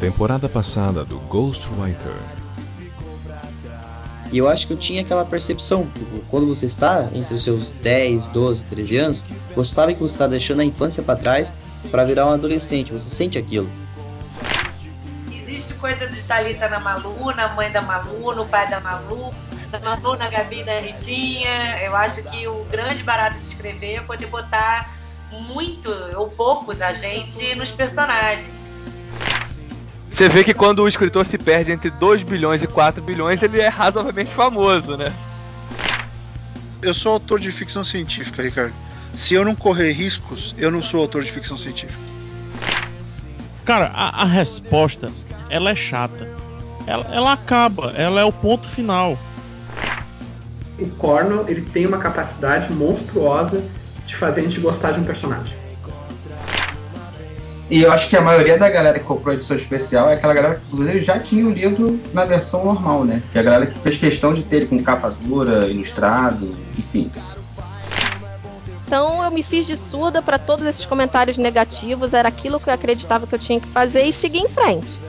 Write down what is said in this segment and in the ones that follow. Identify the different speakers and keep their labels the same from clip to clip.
Speaker 1: temporada passada do Ghostwriter.
Speaker 2: E eu acho que eu tinha aquela percepção, tipo, quando você está entre os seus 10, 12, 13 anos, você sabe que você está deixando a infância para trás para virar um adolescente, você sente aquilo.
Speaker 3: Existe coisa de Thalita na Malu, na mãe da Malu, no pai da Malu, da Malu, na Gabi, da Ritinha. Eu acho que o grande barato de escrever é poder botar muito ou pouco da gente nos personagens.
Speaker 4: Você vê que quando o escritor se perde entre 2 bilhões e 4 bilhões, ele é razoavelmente famoso, né?
Speaker 5: Eu sou autor de ficção científica, Ricardo. Se eu não correr riscos, eu não sou autor de ficção científica.
Speaker 6: Cara, a, a resposta, ela é chata. Ela, ela acaba, ela é o ponto final.
Speaker 7: O Cornell, ele tem uma capacidade monstruosa de fazer a gente gostar de um personagem.
Speaker 8: E eu acho que a maioria da galera que comprou a edição especial é aquela galera que inclusive já tinha o livro na versão normal, né? Que é a galera que fez questão de ter ele com capa dura, ilustrado, enfim.
Speaker 9: Então eu me fiz de surda para todos esses comentários negativos, era aquilo que eu acreditava que eu tinha que fazer e seguir em frente.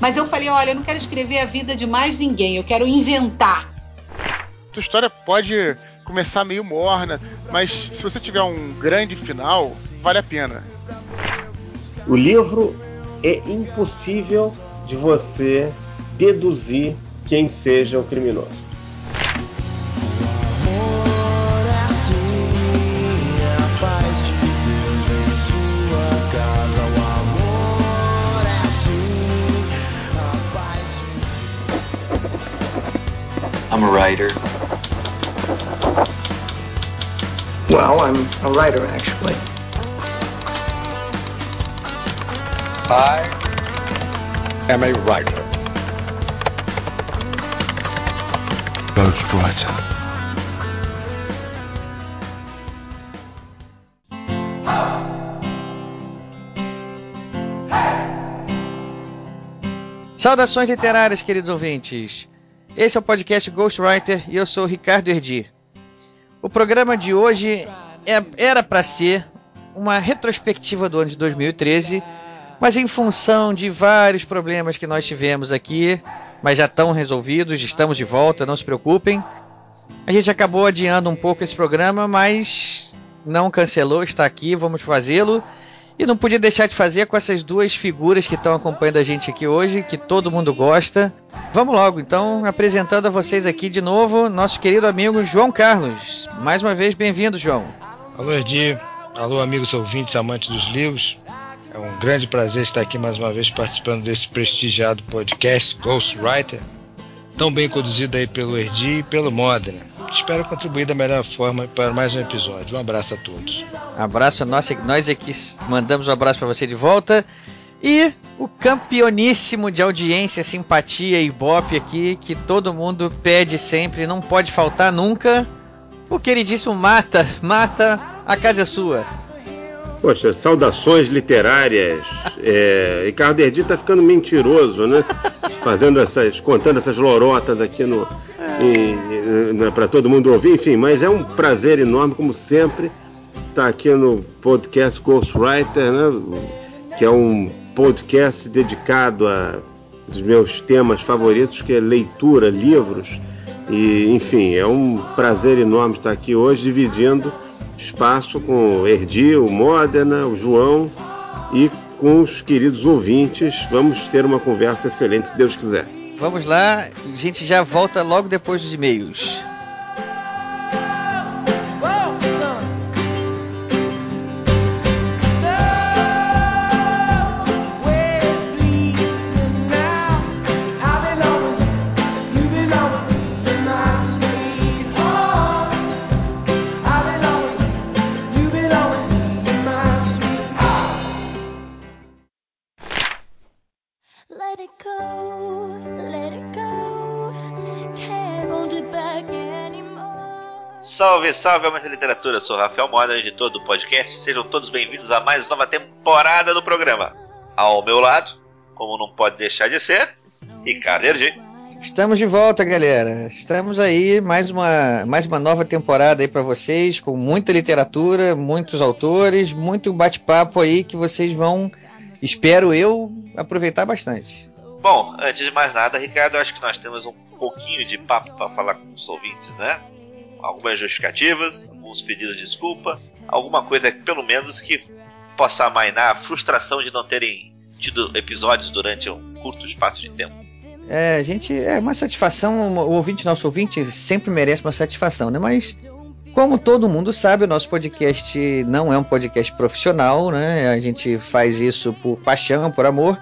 Speaker 10: Mas eu falei, olha, eu não quero escrever a vida de mais ninguém, eu quero inventar.
Speaker 5: Tua história pode começar meio morna, mas se você tiver um grande final, vale a pena.
Speaker 11: O livro é impossível de você deduzir quem seja o criminoso.
Speaker 12: I'm a writer.
Speaker 7: Well, I'm a writer actually.
Speaker 13: I am a writer.
Speaker 1: Ghostwriter.
Speaker 14: Saudações literárias, queridos ouvintes. Esse é o podcast Ghostwriter e eu sou o Ricardo Erdi. O programa de hoje é, era para ser uma retrospectiva do ano de 2013, mas em função de vários problemas que nós tivemos aqui, mas já estão resolvidos, estamos de volta, não se preocupem. A gente acabou adiando um pouco esse programa, mas não cancelou, está aqui, vamos fazê-lo. E não podia deixar de fazer com essas duas figuras que estão acompanhando a gente aqui hoje, que todo mundo gosta. Vamos logo, então, apresentando a vocês aqui de novo, nosso querido amigo João Carlos. Mais uma vez, bem-vindo, João.
Speaker 15: Alô, Erdi. Alô, amigos ouvintes, amantes dos livros. É um grande prazer estar aqui mais uma vez participando desse prestigiado podcast Ghostwriter, tão bem conduzido aí pelo Erdi e pelo Modena. Espero contribuir da melhor forma para mais um episódio. Um abraço a todos.
Speaker 14: Abraço nós, nós aqui mandamos um abraço para você de volta. E o campeoníssimo de audiência, simpatia e bop aqui, que todo mundo pede sempre, não pode faltar nunca. O queridíssimo Mata, Mata, a casa é sua.
Speaker 11: Poxa, saudações literárias. É, Ricardo Erdi tá ficando mentiroso, né? Fazendo essas, contando essas lorotas aqui no, para todo mundo ouvir, enfim, mas é um prazer enorme, como sempre, estar tá aqui no podcast Ghostwriter, né? Que é um podcast dedicado a dos meus temas favoritos, que é leitura, livros. E, enfim, é um prazer enorme estar aqui hoje dividindo espaço com o Erdi, o Modena, o João e com os queridos ouvintes. Vamos ter uma conversa excelente, se Deus quiser.
Speaker 14: Vamos lá, a gente já volta logo depois dos e-mails.
Speaker 16: Salve, salve, amantes da literatura. Eu sou o Rafael Moda, editor do podcast. Sejam todos bem-vindos a mais nova temporada do programa. Ao meu lado, como não pode deixar de ser, Ricardo Erdi.
Speaker 14: Estamos de volta, galera. Estamos aí, mais uma, mais uma nova temporada aí para vocês, com muita literatura, muitos autores, muito bate-papo aí que vocês vão espero eu aproveitar bastante.
Speaker 16: Bom, antes de mais nada, Ricardo, acho que nós temos um pouquinho de papo para falar com os ouvintes, né? Algumas justificativas, alguns pedidos de desculpa, alguma coisa pelo menos que possa amainar a frustração de não terem tido episódios durante um curto espaço de tempo.
Speaker 14: É, a gente é uma satisfação, o ouvinte, nosso ouvinte sempre merece uma satisfação, né? Mas como todo mundo sabe, o nosso podcast não é um podcast profissional, né? A gente faz isso por paixão, por amor.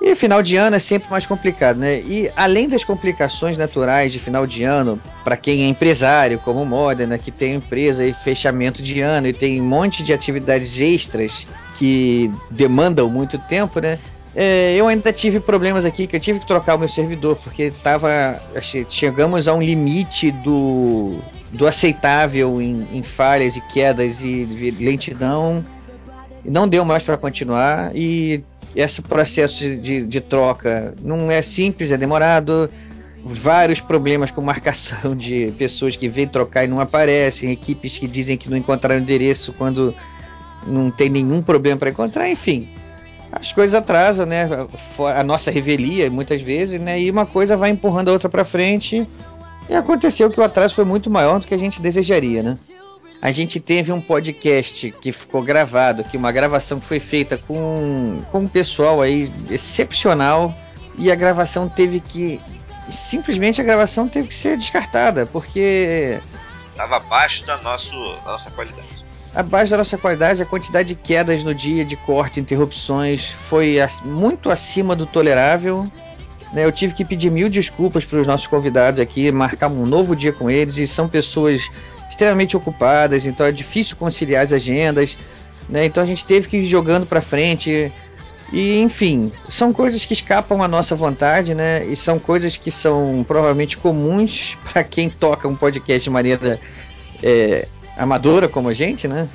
Speaker 14: E final de ano é sempre mais complicado, né? E além das complicações naturais de final de ano, para quem é empresário, como Modena, que tem empresa e fechamento de ano e tem um monte de atividades extras que demandam muito tempo, né? É, eu ainda tive problemas aqui que eu tive que trocar o meu servidor porque tava chegamos a um limite do, do aceitável em, em falhas e quedas e lentidão. Não deu mais para continuar e esse processo de, de troca não é simples, é demorado. Vários problemas com marcação de pessoas que vêm trocar e não aparecem, equipes que dizem que não encontraram endereço quando não tem nenhum problema para encontrar, enfim. As coisas atrasam, né? A nossa revelia muitas vezes, né? E uma coisa vai empurrando a outra para frente. E aconteceu que o atraso foi muito maior do que a gente desejaria, né? A gente teve um podcast que ficou gravado, que uma gravação que foi feita com, com um pessoal aí excepcional e a gravação teve que simplesmente a gravação teve que ser descartada porque
Speaker 16: estava abaixo da, nosso, da nossa qualidade.
Speaker 14: Abaixo da nossa qualidade, a quantidade de quedas no dia, de corte, interrupções foi muito acima do tolerável. Né? Eu tive que pedir mil desculpas para os nossos convidados aqui, marcar um novo dia com eles e são pessoas extremamente ocupadas, então é difícil conciliar as agendas, né? Então a gente teve que ir jogando para frente. E enfim, são coisas que escapam à nossa vontade, né? E são coisas que são provavelmente comuns para quem toca um podcast de maneira é, amadora como a gente, né?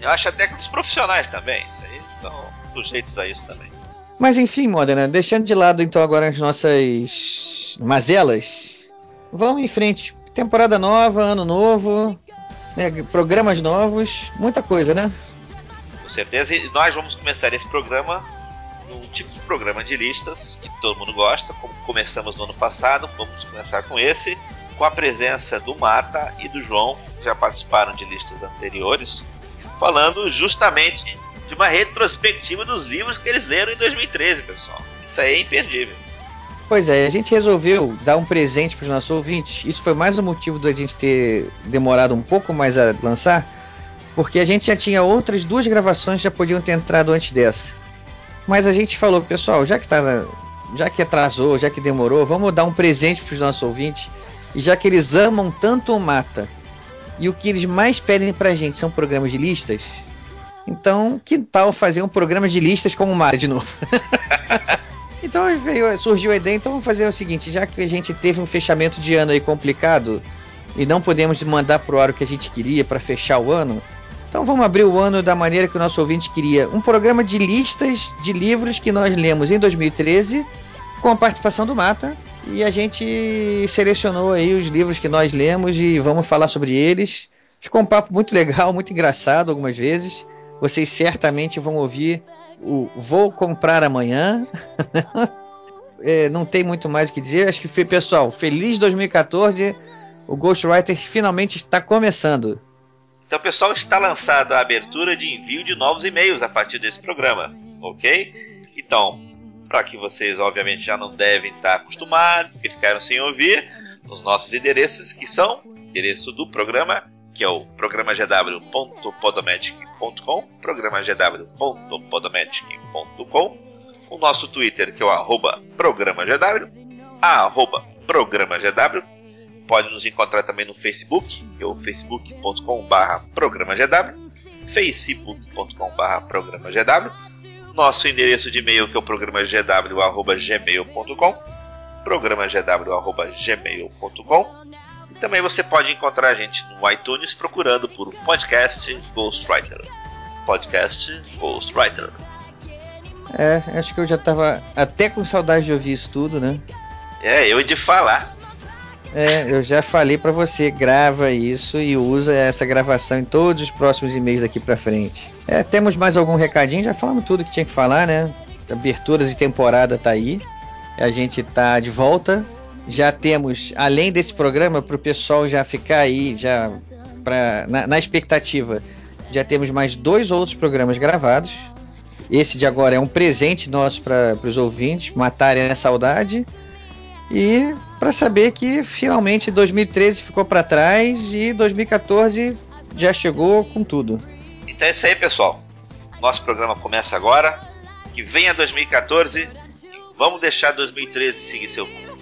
Speaker 16: Eu acho até que os profissionais também, isso aí estão sujeitos a isso também.
Speaker 14: Mas enfim, Modena, deixando de lado então agora as nossas mazelas, vamos em frente temporada nova, ano novo, né, programas novos, muita coisa, né?
Speaker 16: Com certeza. E nós vamos começar esse programa num tipo de programa de listas que todo mundo gosta, como começamos no ano passado. Vamos começar com esse, com a presença do Marta e do João, que já participaram de listas anteriores, falando justamente de uma retrospectiva dos livros que eles leram em 2013, pessoal. Isso aí é imperdível.
Speaker 14: Pois é, a gente resolveu dar um presente para os nossos ouvintes. Isso foi mais um motivo da gente ter demorado um pouco mais a lançar, porque a gente já tinha outras duas gravações que já podiam ter entrado antes dessa. Mas a gente falou, pessoal, já que tá, já que atrasou, já que demorou, vamos dar um presente para os nossos ouvintes. E já que eles amam tanto o Mata, e o que eles mais pedem para a gente são programas de listas, então que tal fazer um programa de listas com o Mata de novo? Então veio, surgiu a ideia, então vamos fazer o seguinte, já que a gente teve um fechamento de ano aí complicado e não podemos mandar pro ar o que a gente queria para fechar o ano, então vamos abrir o ano da maneira que o nosso ouvinte queria. Um programa de listas de livros que nós lemos em 2013, com a participação do Mata. E a gente selecionou aí os livros que nós lemos e vamos falar sobre eles. Ficou um papo muito legal, muito engraçado algumas vezes. Vocês certamente vão ouvir o Vou Comprar Amanhã. é, não tem muito mais o que dizer. Acho que, pessoal, feliz 2014. O Ghostwriter finalmente está começando.
Speaker 16: Então, pessoal, está lançada a abertura de envio de novos e-mails a partir desse programa, ok? Então, para que vocês, obviamente, já não devem estar acostumados, que ficaram sem ouvir, os nossos endereços, que são endereço do programa que é o programagw.podomatic.com, programagw.podomatic.com, o nosso Twitter, que é o arroba programagw, arroba programagw, pode nos encontrar também no Facebook, que é o facebook.com barra programagw, facebook.com barra programagw, nosso endereço de e-mail, que é o programagw.gmail.com, programagw.gmail.com, também você pode encontrar a gente no iTunes procurando por podcast Ghostwriter. Podcast Ghostwriter.
Speaker 14: É, acho que eu já tava até com saudade de ouvir isso tudo, né?
Speaker 16: É, eu de falar.
Speaker 14: É, eu já falei pra você, grava isso e usa essa gravação em todos os próximos e-mails daqui pra frente. É, temos mais algum recadinho? Já falamos tudo que tinha que falar, né? Abertura de temporada tá aí. A gente tá de volta. Já temos, além desse programa, pro pessoal já ficar aí, já pra, na, na expectativa, já temos mais dois outros programas gravados. Esse de agora é um presente nosso para os ouvintes matarem a saudade. E para saber que finalmente 2013 ficou para trás e 2014 já chegou com tudo.
Speaker 16: Então é isso aí, pessoal. Nosso programa começa agora. Que venha 2014. Vamos deixar 2013 seguir seu rumo.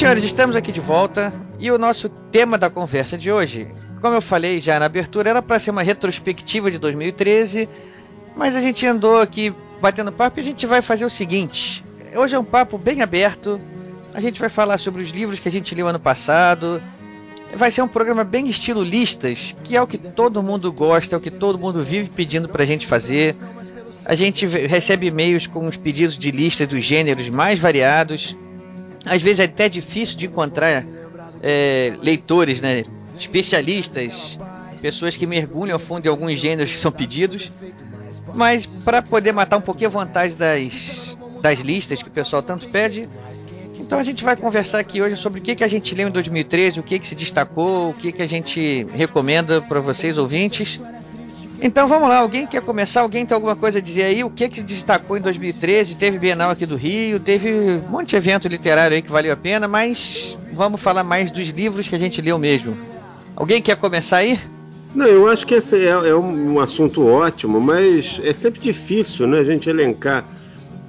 Speaker 14: Senhores, estamos aqui de volta e o nosso tema da conversa de hoje, como eu falei já na abertura, era para ser uma retrospectiva de 2013, mas a gente andou aqui batendo papo e a gente vai fazer o seguinte: hoje é um papo bem aberto, a gente vai falar sobre os livros que a gente leu ano passado. Vai ser um programa bem estilo listas, que é o que todo mundo gosta, é o que todo mundo vive pedindo pra gente fazer. A gente recebe e-mails com os pedidos de listas dos gêneros mais variados às vezes é até difícil de encontrar é, leitores, né, especialistas, pessoas que mergulham a fundo em alguns gêneros que são pedidos. Mas para poder matar um pouquinho a vantagem das, das listas que o pessoal tanto pede, então a gente vai conversar aqui hoje sobre o que, que a gente leu em 2013, o que, que se destacou, o que, que a gente recomenda para vocês ouvintes. Então vamos lá, alguém quer começar? Alguém tem alguma coisa a dizer aí? O que que destacou em 2013? Teve Bienal aqui do Rio, teve um monte de evento literário aí que valeu a pena, mas vamos falar mais dos livros que a gente leu mesmo. Alguém quer começar aí?
Speaker 11: Não, eu acho que esse é, é um, assunto ótimo, mas é sempre difícil, né, a gente elencar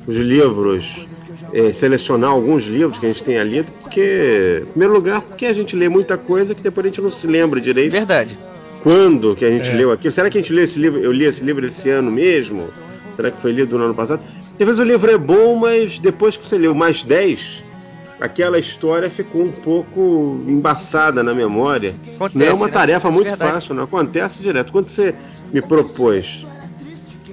Speaker 11: os livros, é, selecionar alguns livros que a gente tenha lido, porque, em primeiro lugar, porque a gente lê muita coisa que depois a gente não se lembra direito.
Speaker 14: Verdade
Speaker 11: quando que a gente é. leu aquilo. Será que a gente leu esse livro? Eu li esse livro esse ano mesmo? Será que foi lido no ano passado? Às vezes o livro é bom, mas depois que você leu mais 10, aquela história ficou um pouco embaçada na memória. Acontece, não é uma né? tarefa é muito verdade. fácil, não acontece direto. Quando você me propôs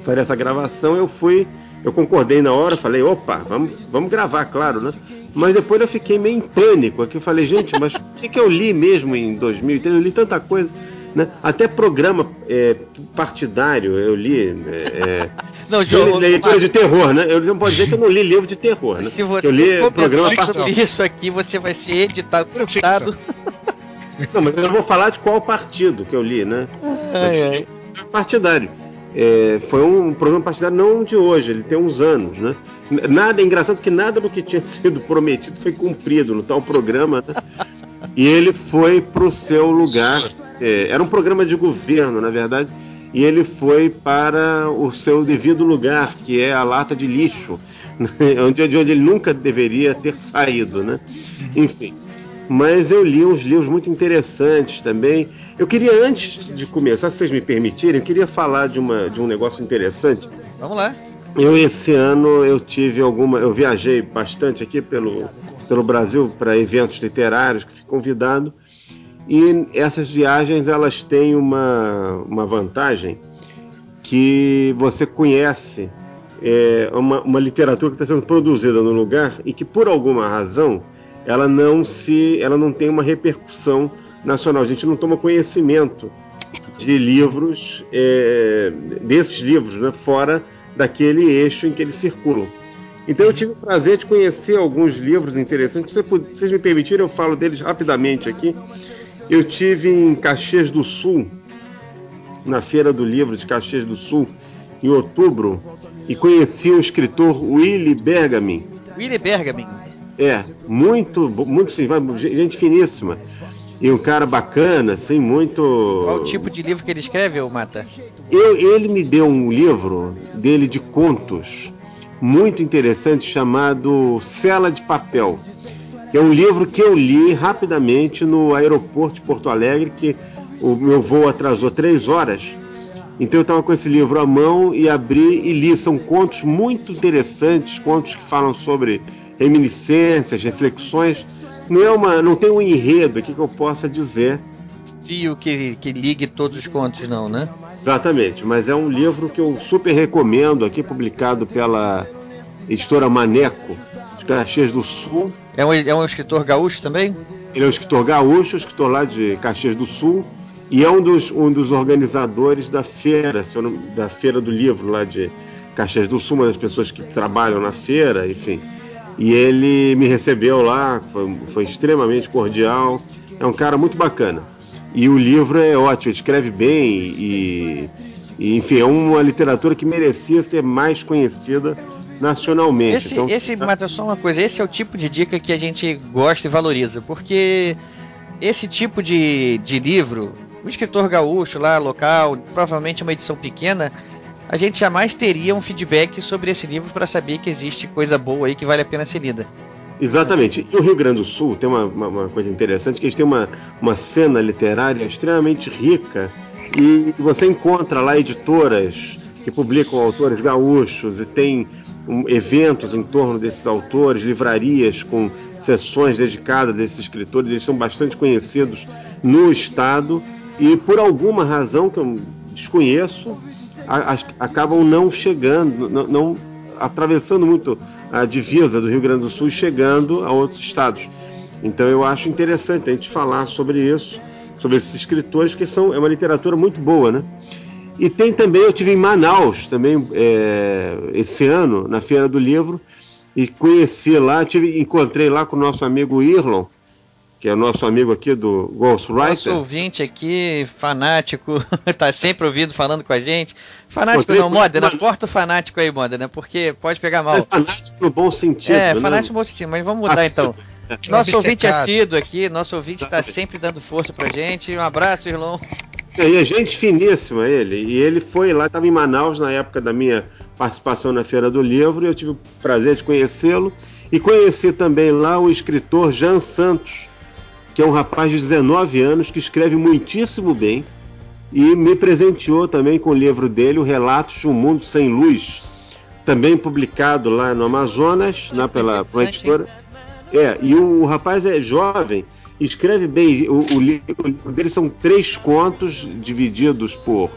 Speaker 11: fazer essa gravação, eu fui, eu concordei na hora, falei, opa, vamos, vamos gravar, claro, né? Mas depois eu fiquei meio em pânico aqui, eu falei, gente, mas o que, que eu li mesmo em 2003? Eu li tanta coisa. Né? Até programa é, partidário eu li. É, não, João, leitura de terror, né? Eu não posso dizer que eu não li livro de terror, né?
Speaker 14: Se você
Speaker 11: eu
Speaker 14: li programa partidário. isso aqui, você vai ser editado. editado.
Speaker 11: Não, mas eu não vou falar de qual partido que eu li, né? Ai, ai. Partidário. É, foi um programa partidário não de hoje, ele tem uns anos, né? Nada é engraçado que nada do que tinha sido prometido foi cumprido no tal programa, né? E ele foi pro seu lugar é, era um programa de governo, na verdade, e ele foi para o seu devido lugar, que é a lata de lixo, né, onde, de onde ele nunca deveria ter saído, né? Enfim. Mas eu li uns livros muito interessantes também. Eu queria, antes de começar, se vocês me permitirem, eu queria falar de, uma, de um negócio interessante.
Speaker 14: Vamos lá.
Speaker 11: Eu, esse ano, eu tive alguma. Eu viajei bastante aqui pelo, pelo Brasil para eventos literários, que fui convidado. E essas viagens elas têm uma, uma vantagem que você conhece é, uma, uma literatura que está sendo produzida no lugar e que por alguma razão ela não se ela não tem uma repercussão nacional. A gente não toma conhecimento de livros é, desses livros, né, fora daquele eixo em que eles circulam. Então eu tive o prazer de conhecer alguns livros interessantes. Se vocês me permitirem, eu falo deles rapidamente aqui Eu tive em Caxias do Sul, na Feira do Livro de Caxias do Sul, em outubro, e conheci o escritor Willy Bergamin.
Speaker 14: Willy Bergamin.
Speaker 11: É, muito, muito gente finíssima. E um cara bacana, assim, muito.
Speaker 14: Qual o tipo de livro que ele escreve, ô Mata?
Speaker 11: Eu, ele me deu um livro dele de contos muito interessante chamado Cela de Papel. É um livro que eu li rapidamente no aeroporto de Porto Alegre, que o meu voo atrasou três horas. Então eu estava com esse livro à mão e abri e li. São contos muito interessantes, contos que falam sobre reminiscências, reflexões. Não é uma, não tem um enredo aqui que eu possa dizer.
Speaker 14: Fio que, que ligue todos os contos, não, né?
Speaker 11: Exatamente, mas é um livro que eu super recomendo aqui, publicado pela editora Maneco, de Caxias do Sul.
Speaker 14: É um, é um escritor gaúcho também?
Speaker 11: Ele é um escritor gaúcho, escritor lá de Caxias do Sul, e é um dos, um dos organizadores da feira, da Feira do Livro lá de Caxias do Sul, uma das pessoas que trabalham na feira, enfim. E ele me recebeu lá, foi, foi extremamente cordial, é um cara muito bacana. E o livro é ótimo, escreve bem e, e, enfim, é uma literatura que merecia ser mais conhecida nacionalmente.
Speaker 14: Esse, então, esse Matheus, só uma coisa, esse é o tipo de dica que a gente gosta e valoriza, porque esse tipo de, de livro, o escritor gaúcho lá, local, provavelmente uma edição pequena, a gente jamais teria um feedback sobre esse livro para saber que existe coisa boa aí que vale a pena ser lida.
Speaker 11: Exatamente. E o Rio Grande do Sul tem uma, uma, uma, coisa interessante, que eles têm uma, uma cena literária extremamente rica e você encontra lá editoras que publicam autores gaúchos e tem um, eventos em torno desses autores, livrarias com sessões dedicadas a desses escritores, eles são bastante conhecidos no estado e por alguma razão que eu desconheço, a, a, acabam não chegando, não, não atravessando muito a divisa do Rio Grande do Sul e chegando a outros estados. Então eu acho interessante a gente falar sobre isso, sobre esses escritores, que são é uma literatura muito boa, né? E tem também, eu tive em Manaus também é, esse ano, na Feira do Livro, e conheci lá, tive, encontrei lá com o nosso amigo Irlon, que é nosso amigo aqui do Ghostwriter.
Speaker 14: Nosso ouvinte aqui, fanático, tá sempre ouvindo, falando com a gente. Fanático não, Modena, corta o fanático aí, Modena, porque pode pegar mal. É
Speaker 11: fanático no bom sentido.
Speaker 14: É,
Speaker 11: né?
Speaker 14: fanático no bom sentido, mas vamos mudar então. Nosso ouvinte é assíduo aqui, nosso ouvinte está sempre dando força pra gente. Um abraço, Irlon.
Speaker 11: E é gente finíssima ele. E ele foi lá, estava em Manaus na época da minha participação na Feira do Livro, e eu tive o prazer de conhecê-lo. E conheci também lá o escritor Jean Santos, que é um rapaz de 19 anos que escreve muitíssimo bem e me presenteou também com o livro dele, o Relatos de um Mundo Sem Luz, também publicado lá no Amazonas, na pela editora. É, e o, o, rapaz é jovem, escreve bem. O, o, livro dele são três contos divididos por,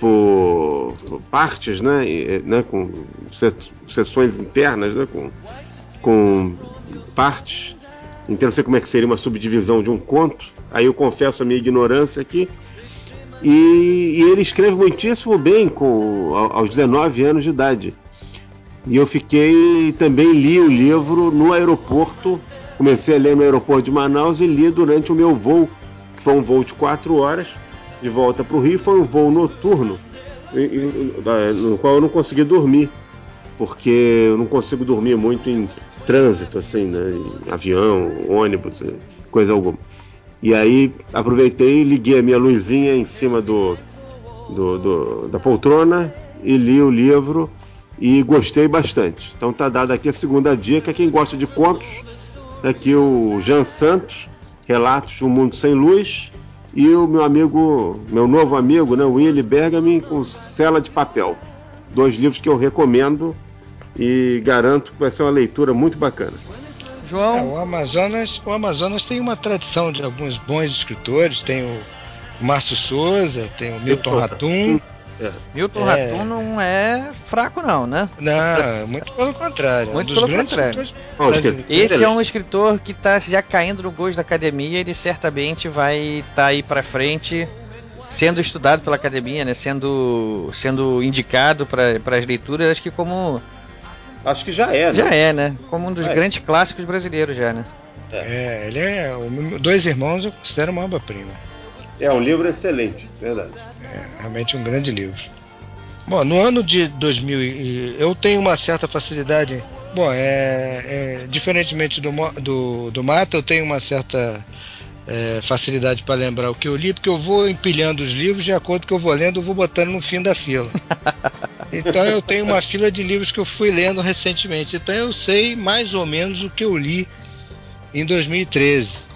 Speaker 11: por, por partes, né, e, né, com sessões internas, né, com, com partes então não sei como é que seria uma subdivisão de um conto. Aí eu confesso a minha ignorância aqui. E, e ele escreve muitíssimo bem com aos 19 anos de idade. E eu fiquei também li o livro no aeroporto. Comecei a ler no aeroporto de Manaus e li durante o meu voo, que foi um voo de quatro horas de volta para o Rio. Foi um voo noturno, no qual eu não consegui dormir, porque eu não consigo dormir muito em trânsito, assim, né? Avião, ônibus, coisa alguma. E aí aproveitei, liguei a minha luzinha em cima do, do, do, da poltrona e li o livro e gostei bastante. Então tá dada aqui a segunda dica. Quem gosta de contos, aqui o Jean Santos, Relatos de um Mundo Sem Luz, e o meu amigo, meu novo amigo, né, Willy Bergamin, com Cela de Papel. Dois livros que eu recomendo e garanto que vai ser uma leitura muito bacana.
Speaker 15: João? É, o, Amazonas, o Amazonas tem uma tradição de alguns bons escritores, tem o Márcio Souza, tem o Milton Ratum.
Speaker 14: É. Milton é. Ratum não é fraco, não, né?
Speaker 15: Não, muito pelo contrário.
Speaker 14: Muito um pelo contrário. Esse é um escritor que está já caindo no gosto da academia, ele certamente vai estar tá aí para frente sendo estudado pela academia, né? Sendo, sendo indicado para as leituras, acho que como
Speaker 11: Acho que já é, né?
Speaker 14: Já é, né? Como um dos é. grandes clássicos brasileiros já, né?
Speaker 15: É, ele é. Dois Irmãos eu considero uma obra-prima.
Speaker 11: É um livro excelente, verdade.
Speaker 15: É realmente um grande livro. Bom, no ano de 2000, e- eu tenho uma certa facilidade. Bom, é, é, diferentemente do, do, do Mata, eu tenho uma certa é, facilidade para lembrar o que eu li, porque eu vou empilhando os livros de acordo com que eu vou lendo, eu vou botando no fim da fila. Então eu tenho uma fila de livros que eu fui lendo recentemente. Então eu sei mais ou menos o que eu li em 2013.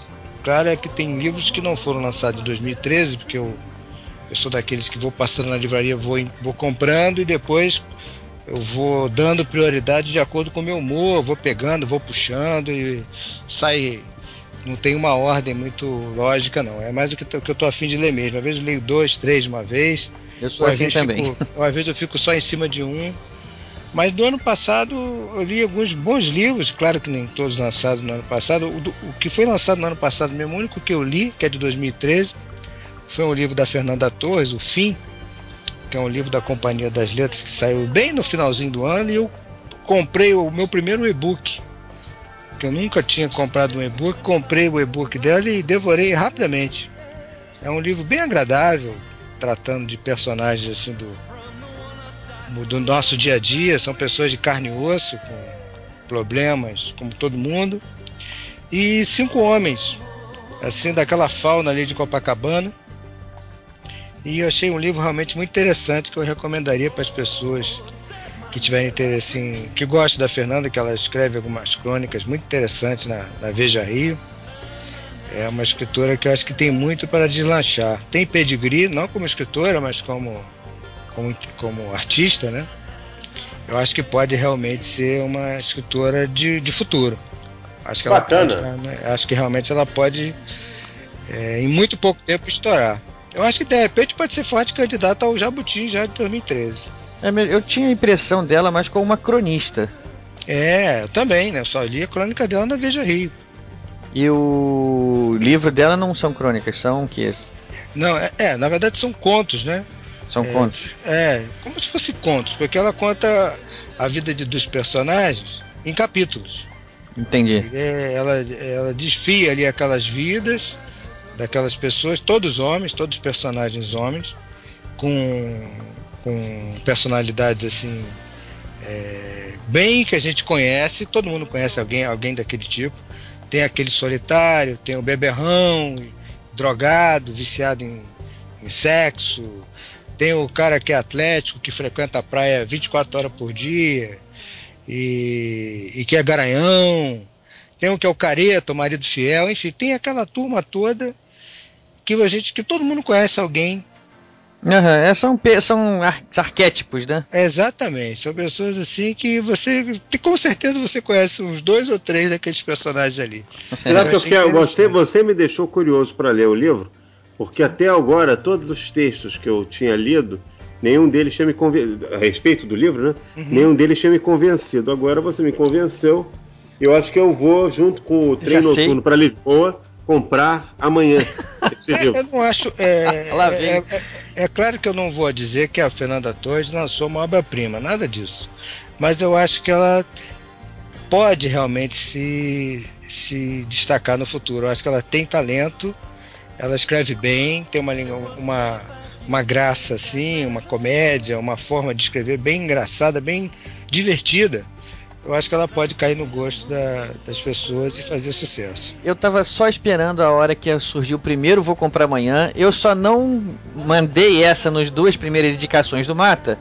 Speaker 15: Claro é que tem livros que não foram lançados em 2013, porque eu, eu sou daqueles que vou passando na livraria, vou, vou comprando e depois eu vou dando prioridade de acordo com o meu humor, vou pegando, vou puxando e sai. Não tem uma ordem muito lógica, não. É mais o que, o que eu tô afim de ler mesmo. Às vezes eu leio dois, três de uma vez.
Speaker 14: Eu sou assim também.
Speaker 15: fico- às vezes eu fico só em cima de um. Mas do ano passado eu li alguns bons livros, claro que nem todos lançados no ano passado. O, do- o que foi lançado no ano passado mesmo, o único que eu li, que é de 2013, foi um livro da Fernanda Torres, O Fim, que é um livro da Companhia das Letras que saiu bem no finalzinho do ano e eu comprei o meu primeiro e-book. Que eu nunca tinha comprado um e-book, comprei o e-book dela e devorei rapidamente. É um livro bem agradável, tratando de personagens assim do, do nosso dia a dia, são pessoas de carne e osso, com problemas, como todo mundo. E cinco homens, assim, daquela fauna ali de Copacabana. E eu achei um livro realmente muito interessante que eu recomendaria para as pessoas que tiverem interesse em. que gostam da Fernanda, que ela escreve algumas crônicas muito interessantes na, na Veja Rio. É uma escritora que eu acho que tem muito para deslanchar. Tem pedigree, não como escritora, mas como, como, como artista, né? Eu acho que pode realmente ser uma escritora de, de futuro. Acho que ela
Speaker 11: Bacana.
Speaker 15: pode, né, acho que realmente ela pode, é, em muito pouco tempo, estourar. Eu acho que de repente pode ser forte candidata ao Jabuti já de 2013.
Speaker 14: É, eu tinha a impressão dela mais como uma cronista.
Speaker 15: É, eu também, né? Eu só li a crônica dela na Veja Rio.
Speaker 14: E o livro dela não são crônicas, são o quê?
Speaker 15: Não, é, é, na verdade são contos, né?
Speaker 14: São
Speaker 15: É,
Speaker 14: contos.
Speaker 15: É, como se fosse contos, porque ela conta a vida de- dos personagens em capítulos.
Speaker 14: Entendi.
Speaker 15: É, ela, ela desfia ali aquelas vidas daquelas pessoas, todos homens, todos personagens homens, com, com personalidades assim, é, bem que a gente conhece, todo mundo conhece alguém, alguém daquele tipo. Tem aquele solitário, tem o beberrão, drogado, viciado em, em sexo, tem o cara que é atlético, que frequenta a praia 24 horas por dia e, e que é garanhão. Tem o que é o careta, o marido fiel, enfim, tem aquela turma toda que a gente, que todo mundo conhece alguém.
Speaker 14: É, são, pe- são ar- arquétipos, né?
Speaker 15: Exatamente, são pessoas assim que você, com certeza você conhece uns dois ou três daqueles personagens ali.
Speaker 11: Será que eu quero, você, você me deixou curioso para ler o livro? Porque até agora, todos os textos que eu tinha lido, nenhum deles tinha me convencido. A respeito do livro, né?
Speaker 15: Uhum.
Speaker 11: Nenhum deles tinha me convencido. Agora você me convenceu. Eu acho que eu vou, junto com o trem noturno para Lisboa, comprar amanhã esse
Speaker 15: É, eu não acho. É, é- é- é claro que eu não vou dizer que a Fernanda Torres lançou uma obra-prima, nada disso. Mas eu acho que ela pode realmente se, se destacar no futuro. Eu acho que ela tem talento, ela escreve bem, tem uma, uma, uma graça assim, uma comédia, uma forma de escrever bem engraçada, bem divertida. Eu acho que ela pode cair no gosto da- das pessoas e fazer sucesso.
Speaker 14: Eu tava só esperando a hora que surgiu o primeiro Vou Comprar Amanhã. Eu só não mandei essa nas duas primeiras indicações do Mata,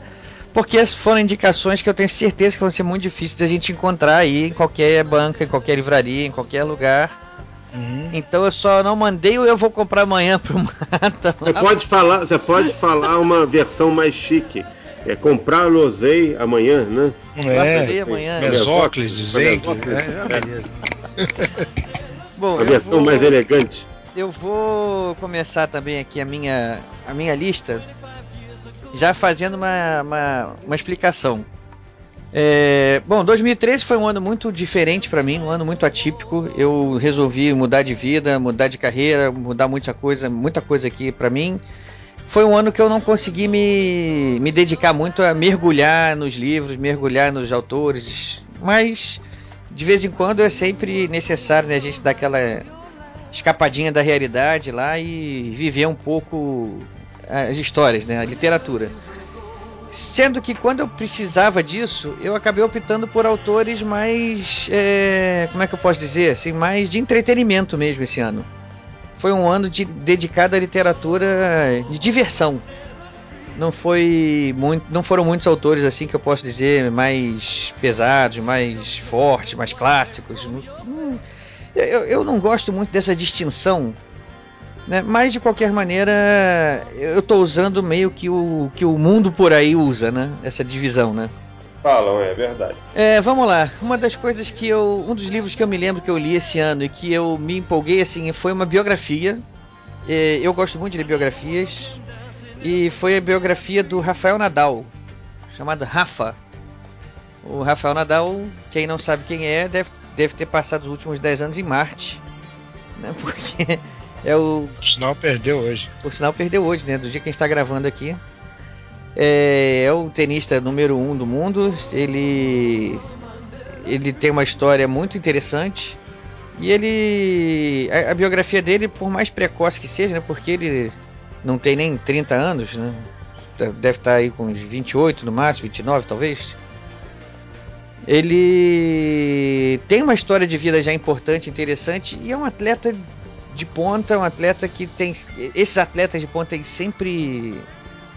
Speaker 14: porque essas foram indicações que eu tenho certeza que vão ser muito difíceis da gente encontrar aí em qualquer banca, em qualquer livraria, em qualquer lugar. Então eu só não mandei o Eu Vou Comprar Amanhã pro Mata.
Speaker 11: Você pode falar, você pode falar uma versão mais chique. É comprar losei amanhã, né?
Speaker 14: Losei amanhã.
Speaker 15: Mesócles, dizem.
Speaker 11: Mesócles.
Speaker 15: É, beleza.
Speaker 14: Bom,
Speaker 11: A
Speaker 14: eu
Speaker 11: versão
Speaker 14: vou-
Speaker 11: mais elegante.
Speaker 14: Eu vou começar também aqui a minha, a minha lista, já fazendo uma, uma, uma explicação. É, bom, 2013 foi um ano muito diferente para mim, um ano muito atípico. Eu resolvi mudar de vida, mudar de carreira, mudar muita coisa, muita coisa aqui para mim. Foi um ano que eu não consegui me, me dedicar muito a mergulhar nos livros, mergulhar nos autores, mas de vez em quando é sempre necessário né, a gente dar aquela escapadinha da realidade lá e viver um pouco as histórias, né, a literatura. Sendo que quando eu precisava disso, eu acabei optando por autores mais. É, como é que eu posso dizer? Assim, mais de entretenimento mesmo esse ano. Foi um ano de, dedicado à literatura de diversão. Não foi muito, não foram muitos autores assim que eu posso dizer mais pesados, mais fortes, mais clássicos. Eu, eu não gosto muito dessa distinção né? Mas de qualquer maneira, eu estou usando meio que o que o mundo por aí usa, né? Essa divisão, né?
Speaker 11: Falam, é verdade.
Speaker 14: É, vamos lá. Uma das coisas que eu. Um dos livros que eu me lembro que eu li esse ano e que eu me empolguei assim foi uma biografia. É, eu gosto muito de ler biografias. E foi a biografia do Rafael Nadal, chamada Rafa. O Rafael Nadal, quem não sabe quem é, deve, deve ter passado os últimos 10 anos em Marte. Né? Porque é o.
Speaker 15: O sinal perdeu hoje.
Speaker 14: O sinal perdeu hoje, né? Do dia que a gente está gravando aqui. É, é, o tenista número um do mundo. Ele. Ele tem uma história muito interessante. E ele. A, a, biografia dele, por mais precoce que seja, né? Porque ele não tem nem 30 anos, né? Deve estar tá aí com uns 28 no máximo, 29 talvez. Ele tem uma história de vida já importante, interessante e é um atleta de ponta, um atleta que tem. Esses atletas de ponta têm sempre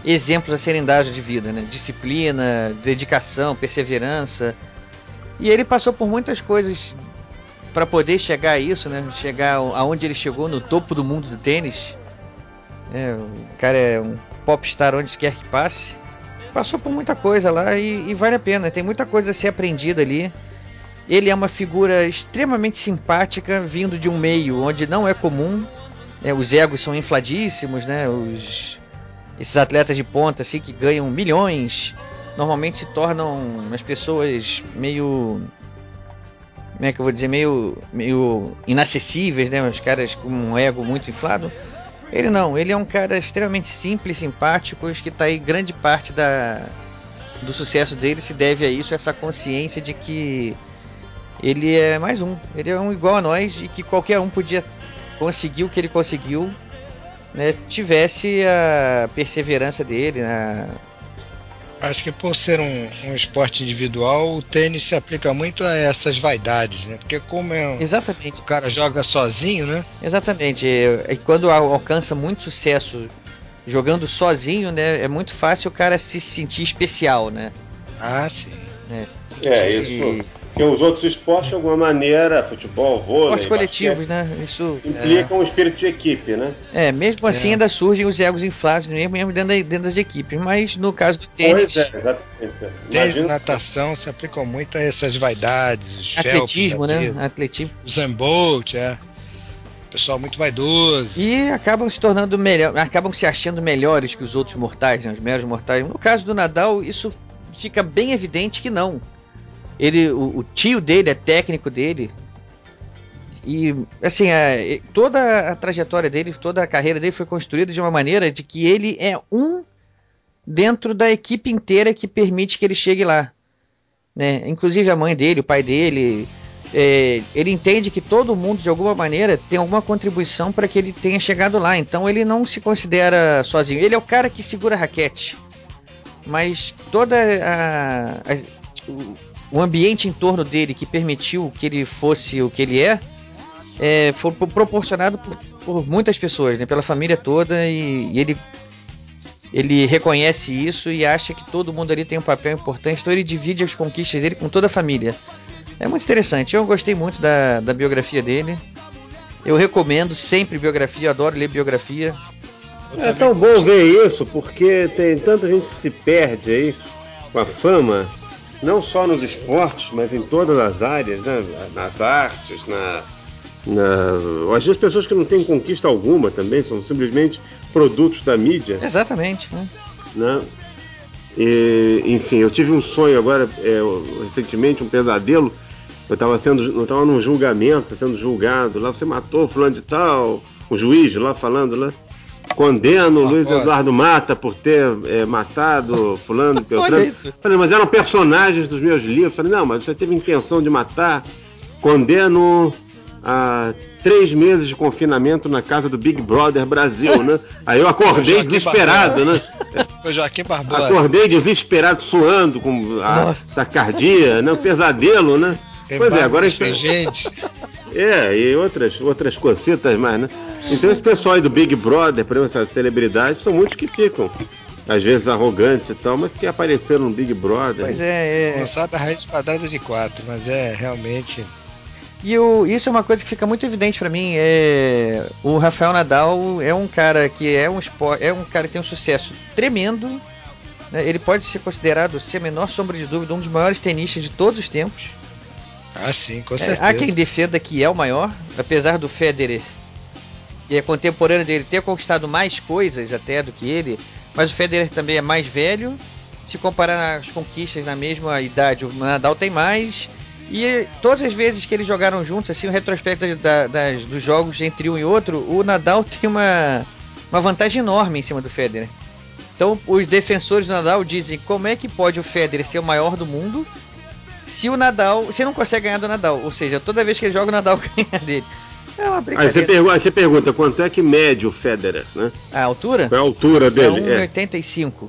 Speaker 14: exemplos a serem dados de vida, né? Disciplina, dedicação, perseverança. E ele passou por muitas coisas para poder chegar a isso, né? Chegar aonde ele chegou no topo do mundo do tênis. É, o cara é um popstar onde quer que passe. Passou por muita coisa lá e, e vale a pena. Tem muita coisa a ser aprendida ali. Ele é uma figura extremamente simpática, vindo de um meio onde não é comum. Né, os egos são infladíssimos, né? Os, esses atletas de ponta assim que ganham milhões normalmente se tornam as pessoas meio como é que eu vou dizer meio meio inacessíveis, né? Os caras com um ego muito inflado. Ele não, ele é um cara extremamente simples, simpático, que está aí grande parte da do sucesso dele se deve a isso, essa consciência de que ele é mais um. Ele é um igual a nós e que qualquer um podia conseguir o que ele conseguiu, né? Tivesse a perseverança dele, né?
Speaker 15: Acho que por ser um, um, esporte individual, o tênis se aplica muito a essas vaidades, né? Porque como é um,
Speaker 14: Exatamente.
Speaker 15: o cara joga sozinho, né?
Speaker 14: Exatamente. E quando alcança muito sucesso jogando sozinho, né? É muito fácil o cara se sentir especial, né?
Speaker 15: Ah, sim.
Speaker 11: É, é isso. Porque os outros esportes, de alguma maneira, futebol, vôlei.
Speaker 14: Esportes coletivos, né? Isso.
Speaker 11: Implicam é. um espírito de equipe, né?
Speaker 14: É, mesmo assim é. ainda surgem os egos inflados, mesmo, mesmo dentro, dentro das equipes. Mas no caso do tênis.
Speaker 11: Pois é, exatamente.
Speaker 15: Tênis e natação se aplicam muito a essas vaidades. Os
Speaker 14: Atletismo, né? Atletismo.
Speaker 15: O Zambolt, é. Pessoal muito vaidoso.
Speaker 14: E acabam se tornando melhor, acabam se achando melhores que os outros mortais, né? Os meros mortais. No caso do Nadal, isso fica bem evidente que não ele, o, o tio dele é técnico dele. E assim, a, toda a trajetória dele, toda a carreira dele foi construída de uma maneira de que ele é um dentro da equipe inteira que permite que ele chegue lá. Né? Inclusive a mãe dele, o pai dele, é, ele entende que todo mundo de alguma maneira tem alguma contribuição para que ele tenha chegado lá. Então ele não se considera sozinho. Ele é o cara que segura a raquete, mas toda a, a ambiente em torno dele que permitiu que ele fosse o que ele é, é foi proporcionado por, por muitas pessoas, né, pela família toda, e, e, ele, ele reconhece isso e acha que todo mundo ali tem um papel importante, então ele divide as conquistas dele com toda a família. É muito interessante, eu gostei muito da, da biografia dele. Eu recomendo sempre biografia, adoro ler biografia.
Speaker 11: É tão bom ver isso, porque tem tanta gente que se perde aí com a fama não só nos esportes, mas em todas as áreas, né? nas artes, na, na... Às vezes pessoas que não têm conquista alguma também, são simplesmente produtos da mídia.
Speaker 14: Exatamente. Né?
Speaker 11: né? E, enfim, eu tive um sonho agora, é, recentemente, um pesadelo. Eu estava sendo, eu estava num julgamento, sendo julgado. Lá você matou fulano de tal, o juiz lá falando lá. Condeno o Luiz Eduardo Mata por ter é, matado fulano, Beltrano. Falei, mas eram personagens dos meus livros. Falei, não, mas você teve intenção de matar. condeno a três meses de confinamento na casa do Big Brother Brasil, né? Aí eu acordei desesperado, né?
Speaker 15: Foi Joaquim Barbosa.
Speaker 11: Acordei desesperado, suando, com a tacardia, né? Um pesadelo, né? Pois é, agora a gente...
Speaker 15: gente.
Speaker 11: É, e outras, outras cositas mais, né? Então esse pessoal aí do Big Brother, por exemplo, essas celebridades, são muitos que ficam. Às vezes arrogantes e tal, mas que apareceram no Big Brother.
Speaker 14: Pois é, é.
Speaker 15: Não sabe a raiz quadrada de quatro, mas é realmente.
Speaker 14: E o, isso é uma coisa que fica muito evidente pra mim. É, o Rafael Nadal é um cara que é um esporte, é um cara que tem um sucesso tremendo. né? Ele pode ser considerado, sem a menor sombra de dúvida, um dos maiores tenistas de todos os tempos.
Speaker 15: Ah, sim, com
Speaker 14: É,
Speaker 15: certeza.
Speaker 14: há quem defenda que é o maior, apesar do Federer, é contemporâneo dele, ter conquistado mais coisas até do que ele, mas o Federer também é mais velho. Se comparar as conquistas na mesma idade, o Nadal tem mais. E todas as vezes que eles jogaram juntos, assim, o retrospecto da- das- dos jogos entre um e outro, o Nadal tem uma, uma vantagem enorme em cima do Federer. Então, os defensores do Nadal dizem como é que pode o Federer ser o maior do mundo se o Nadal, se não consegue ganhar do Nadal, ou seja, toda vez que ele joga o Nadal ganha dele. É uma
Speaker 11: Aí você,
Speaker 14: brincadeira.
Speaker 11: pergu aí você pergunta quanto é que mede o Federer, né?
Speaker 14: A altura?
Speaker 11: Qual é a altura
Speaker 14: É
Speaker 11: dele? É,
Speaker 14: 1,85.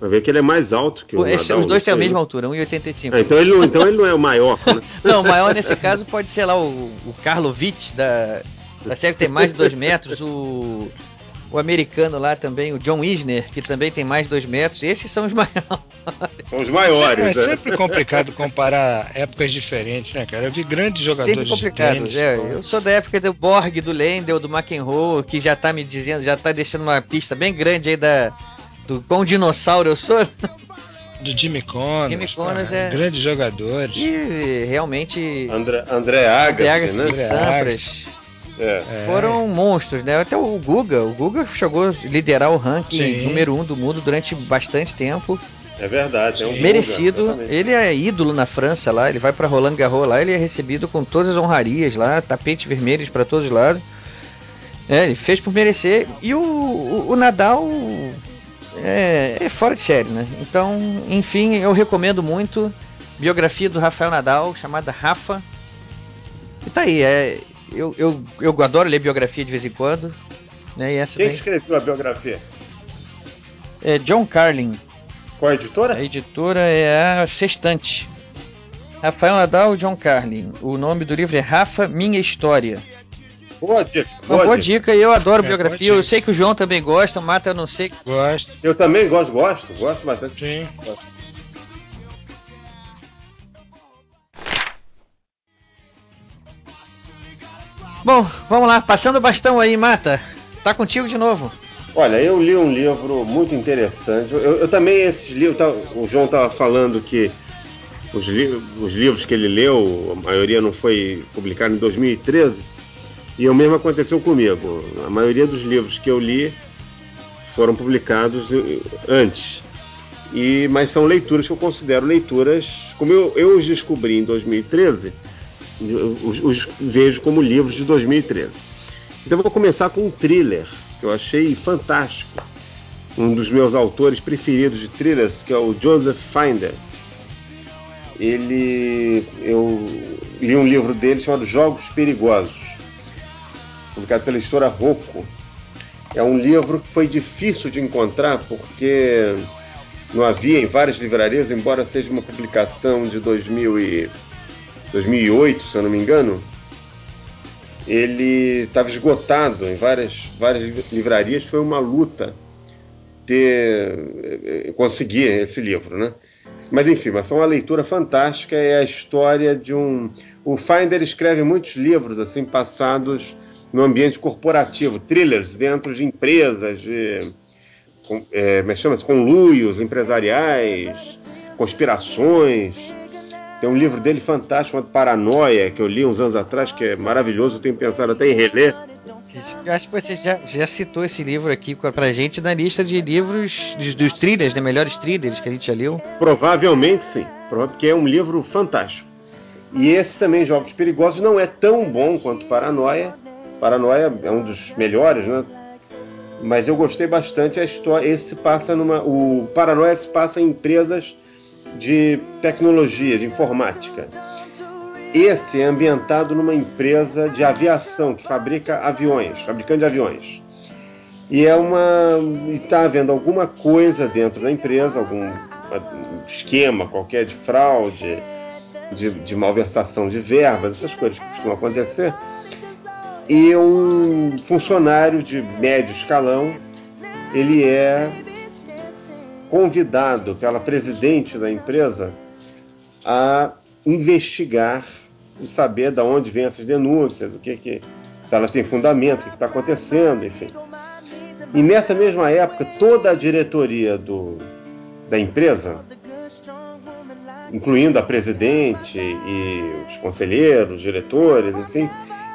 Speaker 11: Vai ver que ele é mais alto que o
Speaker 14: Esse-
Speaker 11: Nadal.
Speaker 14: Os dois
Speaker 11: não
Speaker 14: têm a mesma
Speaker 11: né?
Speaker 14: altura, 1,85.
Speaker 11: Ah, então, ele não, então ele não é o maior, né?
Speaker 14: Não, o maior nesse caso pode ser lá o, o Karlovic da, da série que tem mais de 2 metros, o, o americano lá também, o John Isner, que também tem mais de 2 metros. Esses são os maiores.
Speaker 11: São os maiores.
Speaker 15: É,
Speaker 11: né?
Speaker 15: sempre complicado comparar épocas diferentes, né, cara? Eu vi grandes jogadores
Speaker 14: Sempre complicado.
Speaker 15: de tênis.
Speaker 14: é. eu sou da época do Borg, do Lendl, do McEnroe, que já tá me dizendo, já tá deixando uma pista bem grande aí da do quão dinossauro eu sou.
Speaker 15: Do Jimmy Connors.
Speaker 14: Jimmy Connors é-
Speaker 15: Grandes jogadores.
Speaker 14: E realmente
Speaker 11: André, André Agassi,
Speaker 14: Agassi,
Speaker 11: né?
Speaker 14: Pete Sampras
Speaker 11: É.
Speaker 14: foram monstros, né? Até o Guga, o Guga chegou a liderar o ranking
Speaker 15: Sim.
Speaker 14: número um do mundo durante bastante tempo.
Speaker 11: É verdade. É um
Speaker 14: Merecido. Ele é ídolo na França lá, ele vai pra Roland Garros lá, ele é recebido com todas as honrarias lá, tapete vermelhos pra todos os lados. É, ele fez por merecer. E o, o, o Nadal é, é fora de série, né? Então, enfim, eu recomendo muito. Biografia do Rafael Nadal, chamada Rafa. E tá aí, é, eu, eu, eu adoro ler biografia de vez em quando. Né, e essa
Speaker 11: Quem
Speaker 14: daí-
Speaker 11: escreveu a biografia?
Speaker 14: é John Carlin.
Speaker 11: Qual a editora?
Speaker 14: A editora é a Sextante. Rafael Nadal e John Carlin. O nome do livro é Rafa, Minha História.
Speaker 11: Boa dica.
Speaker 14: Uma boa dica, e eu adoro
Speaker 11: É,
Speaker 14: biografia.
Speaker 11: boa
Speaker 14: Eu sei que o João também gosta, o Mata eu não sei.
Speaker 15: Gosto.
Speaker 11: Eu também gosto, gosto, gosto bastante.
Speaker 15: Sim.
Speaker 14: Bom, vamos lá, passando o bastão aí, Mata. Tá contigo de novo.
Speaker 11: Olha, eu li um livro muito interessante. Eu, eu também, esses livros, tá- o João estava falando que os, li- os livros que ele leu, a maioria não foi publicado em 2013, e o mesmo aconteceu comigo. A maioria dos livros que eu li foram publicados antes. E, mas são leituras que eu considero leituras, como eu, eu os descobri em 2013, eu os, os vejo como livros de 2013. Então vou começar com um thriller que eu achei fantástico. Um dos meus autores preferidos de thrillers, que é o Joseph Finder. Ele. Eu li um livro dele chamado Jogos Perigosos, publicado pela editora Rocco. É um livro que foi difícil de encontrar porque não havia em várias livrarias, embora seja uma publicação de 2000 e 2008, se eu não me engano ele estava esgotado em várias, várias livrarias. Foi uma luta ter eh, conseguir esse livro, né? Mas enfim, mas foi uma leitura fantástica. É a história de um. O Finder escreve muitos livros assim passados no ambiente corporativo, thrillers dentro de empresas, de com, é, chama-se? conluios empresariais, conspirações. Tem um livro dele fantástico chamado Paranoia, que eu li uns anos atrás, que é maravilhoso, eu tenho pensado até em reler.
Speaker 14: Eu acho que você já, já citou esse livro aqui pra gente na lista de livros dos, dos thrillers, né? Melhores thrillers que a gente já leu.
Speaker 11: Provavelmente sim, porque é um livro fantástico. E esse também, Jogos Perigosos, não é tão bom quanto Paranoia. Paranoia é um dos melhores, né? Mas eu gostei bastante a história. Esse passa numa. O Paranoia se passa em empresas de tecnologia, de informática. esse é ambientado numa empresa de aviação que fabrica aviões, fabricante de aviões. E é uma. está havendo alguma coisa dentro da empresa, algum esquema qualquer de fraude, de, de malversação de verbas, essas coisas que costumam acontecer. E um funcionário de médio escalão, ele é convidado pela presidente da empresa a investigar e saber de onde vêm essas denúncias, o que que se elas têm fundamento, o que está acontecendo, enfim. E nessa mesma época, toda a diretoria do, da empresa, incluindo a presidente e os conselheiros, diretores, enfim,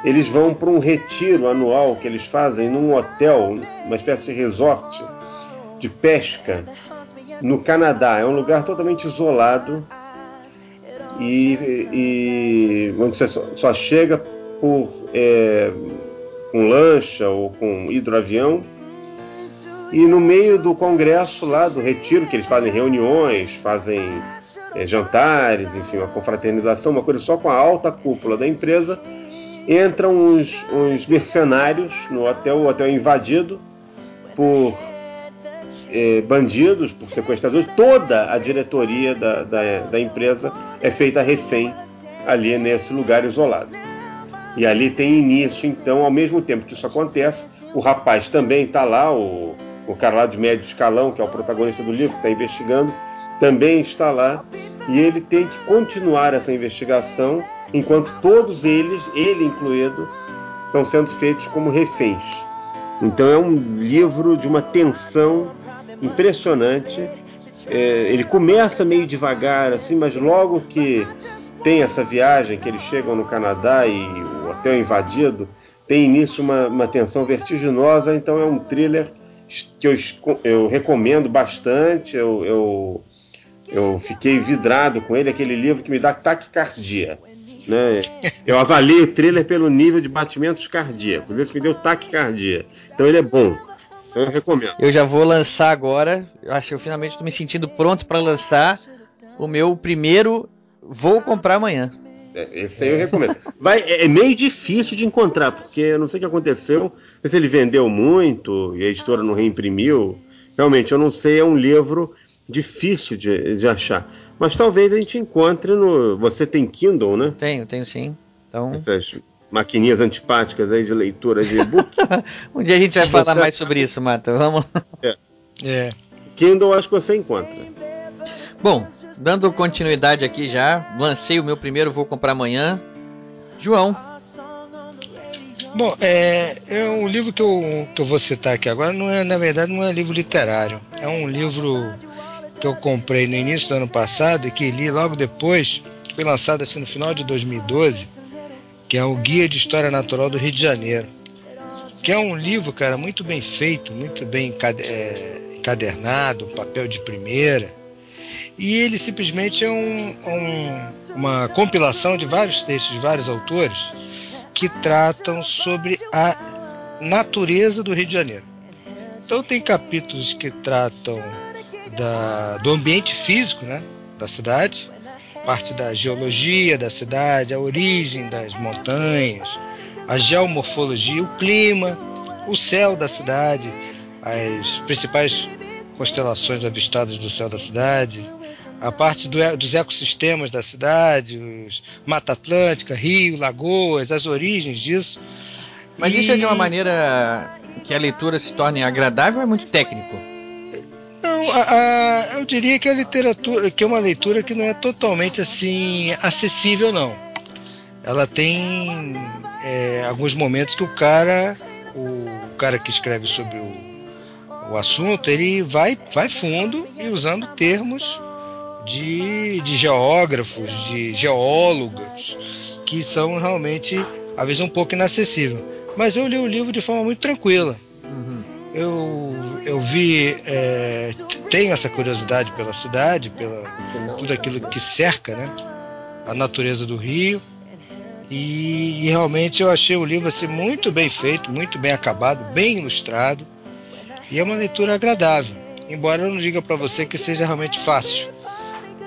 Speaker 11: eles vão para um retiro anual que eles fazem num hotel, uma espécie de resort de pesca no Canadá. É um lugar totalmente isolado e, e onde você só, só chega por é, com lancha ou com hidroavião. E no meio do congresso lá, do retiro, que eles fazem reuniões, fazem é, jantares, enfim, uma confraternização, uma coisa só com a alta cúpula da empresa, entram uns, uns mercenários no hotel, o hotel é invadido por é, bandidos, por sequestradores, toda a diretoria da, da, da, empresa é feita refém ali nesse lugar isolado. E ali tem início, então, ao mesmo tempo que isso acontece, o rapaz também está lá, o, o cara lá de médio escalão, que é o protagonista do livro, que está investigando, também está lá, e ele tem que continuar essa investigação, enquanto todos eles, ele incluído, estão sendo feitos como reféns. Então é um livro de uma tensão impressionante. É, ele começa meio devagar, assim, mas logo que tem essa viagem, que eles chegam no Canadá e o hotel é invadido, tem início uma, uma tensão vertiginosa, então é um thriller que eu, eu recomendo bastante. Eu, eu, eu fiquei vidrado com ele, aquele livro que me dá taquicardia. Né? Eu avalio o thriller pelo nível de batimentos cardíacos. Isso me deu taquicardia. Então ele é bom. Eu recomendo.
Speaker 14: Eu já vou lançar agora. Eu acho que eu finalmente estou me sentindo pronto para lançar o meu primeiro. Vou comprar amanhã.
Speaker 11: É, esse aí eu recomendo. Vai, é, é meio difícil de encontrar, porque eu não sei o que aconteceu. Não sei se ele vendeu muito e a editora não reimprimiu. Realmente, eu não sei, é um livro difícil de, de achar. Mas talvez a gente encontre no. Você tem Kindle, né?
Speaker 14: Tenho, tenho sim. Então...
Speaker 11: Essas maquininhas antipáticas aí de leitura de e-book.
Speaker 14: um dia a gente vai falar mais sobre isso, Mata. Vamos.
Speaker 11: É. é. Kindle acho que você encontra.
Speaker 14: Bom, dando continuidade aqui já, lancei o meu primeiro, vou comprar amanhã. João.
Speaker 15: Bom, é, é um livro que eu, que eu vou citar aqui agora, não é, na verdade não é livro literário. É um livro que eu comprei no início do ano passado e que li logo depois, foi lançado assim no final de 2012 que é o Guia de História Natural do Rio de Janeiro, que é um livro, cara, muito bem feito, muito bem é, encadernado, papel de primeira, e ele simplesmente é um, um, uma compilação de vários textos de vários autores que tratam sobre a natureza do Rio de Janeiro. Então tem capítulos que tratam da, do ambiente físico né, da cidade, parte da geologia da cidade, a origem das montanhas, a geomorfologia, o clima, o céu da cidade, as principais constelações avistadas do céu da cidade, a parte do, dos ecossistemas da cidade, os Mata Atlântica, rio, lagoas, as origens disso.
Speaker 14: Mas e... isso é de uma maneira que a leitura se torne agradável ou é muito técnico?
Speaker 15: Não, a, a, eu diria que a literatura, que é uma leitura que não é totalmente assim acessível, não. Ela tem é, alguns momentos que o cara, o, o cara que escreve sobre o, o assunto, ele vai, vai fundo e usando termos de, de geógrafos, de geólogos, que são realmente, às vezes, um pouco inacessível. Mas eu li o livro de forma muito tranquila. Eu eu vi, é, tenho essa curiosidade pela cidade, pela tudo aquilo que cerca, né, a natureza do Rio. E, e, realmente eu achei o livro assim, muito bem feito, muito bem acabado, bem ilustrado. E é uma leitura agradável. Embora eu não diga para você que seja realmente fácil.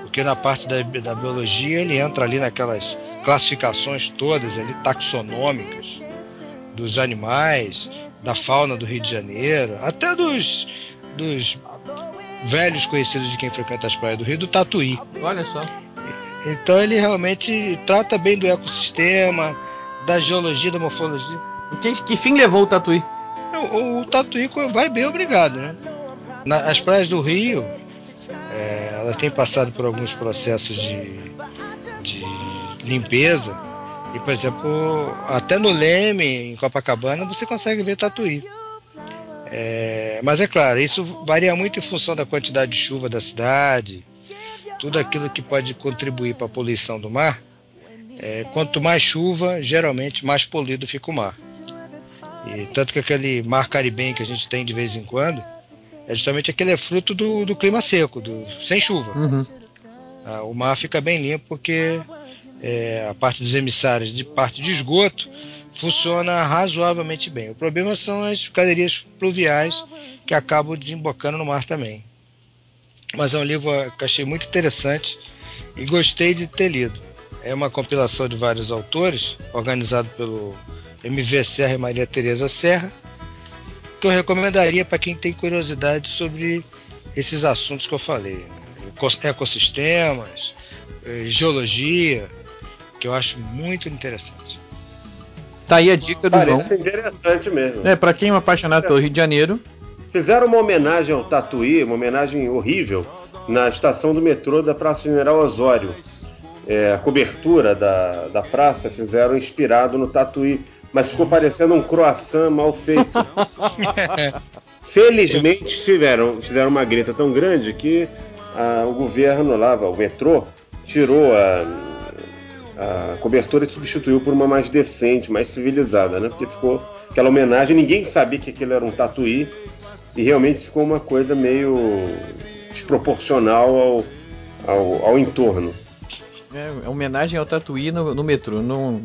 Speaker 15: Porque na parte da, da biologia ele entra ali naquelas classificações todas ali taxonômicas dos animais, da fauna do Rio de Janeiro, até dos, dos velhos conhecidos de quem frequenta as praias do Rio, do Tatuí.
Speaker 14: Olha só.
Speaker 15: Então ele realmente trata bem do ecossistema, da geologia, da morfologia.
Speaker 14: Que, que fim levou o Tatuí?
Speaker 15: O, o Tatuí vai bem obrigado, né? Na, as praias do Rio, é, elas têm passado por alguns processos de, de limpeza. E, por exemplo, até no Leme, em Copacabana, você consegue ver Tatuí. É, mas é claro, isso varia muito em função da quantidade de chuva da cidade, tudo aquilo que pode contribuir para a poluição do mar. É, quanto mais chuva, geralmente mais poluído fica o mar. E tanto que aquele mar caribenho que a gente tem de vez em quando é justamente aquele é fruto do, do clima seco, do, sem chuva.
Speaker 14: Uhum.
Speaker 15: Ah, o mar fica bem limpo porque é, a parte dos emissários de parte de esgoto funciona razoavelmente bem. O problema são as galerias pluviais que acabam desembocando no mar também. Mas é um livro que achei muito interessante e gostei de ter lido. É uma compilação de vários autores, organizado pelo MV Serra e Maria Tereza Serra, que eu recomendaria para quem tem curiosidade sobre esses assuntos que eu falei. Né? Ecossistemas, eh, geologia, que eu acho muito interessante.
Speaker 14: Tá aí a dica do
Speaker 11: Parece
Speaker 14: João.
Speaker 11: interessante mesmo.
Speaker 14: É, para quem é um apaixonado pelo Rio de Janeiro.
Speaker 11: Fizeram uma homenagem ao Tatuí, uma homenagem horrível, na estação do metrô da Praça General Osório. É, a cobertura da, da praça fizeram inspirado no Tatuí, mas ficou parecendo um croissant mal feito. Felizmente tiveram, fizeram uma greta tão grande que ah, o governo lá, o metrô, tirou a, a cobertura substituiu por uma mais decente, mais civilizada, né? Porque ficou aquela homenagem, ninguém sabia que aquilo era um tatuí e realmente ficou uma coisa meio desproporcional ao, ao, ao entorno.
Speaker 14: É, homenagem ao Tatuí no, no metrô. Não,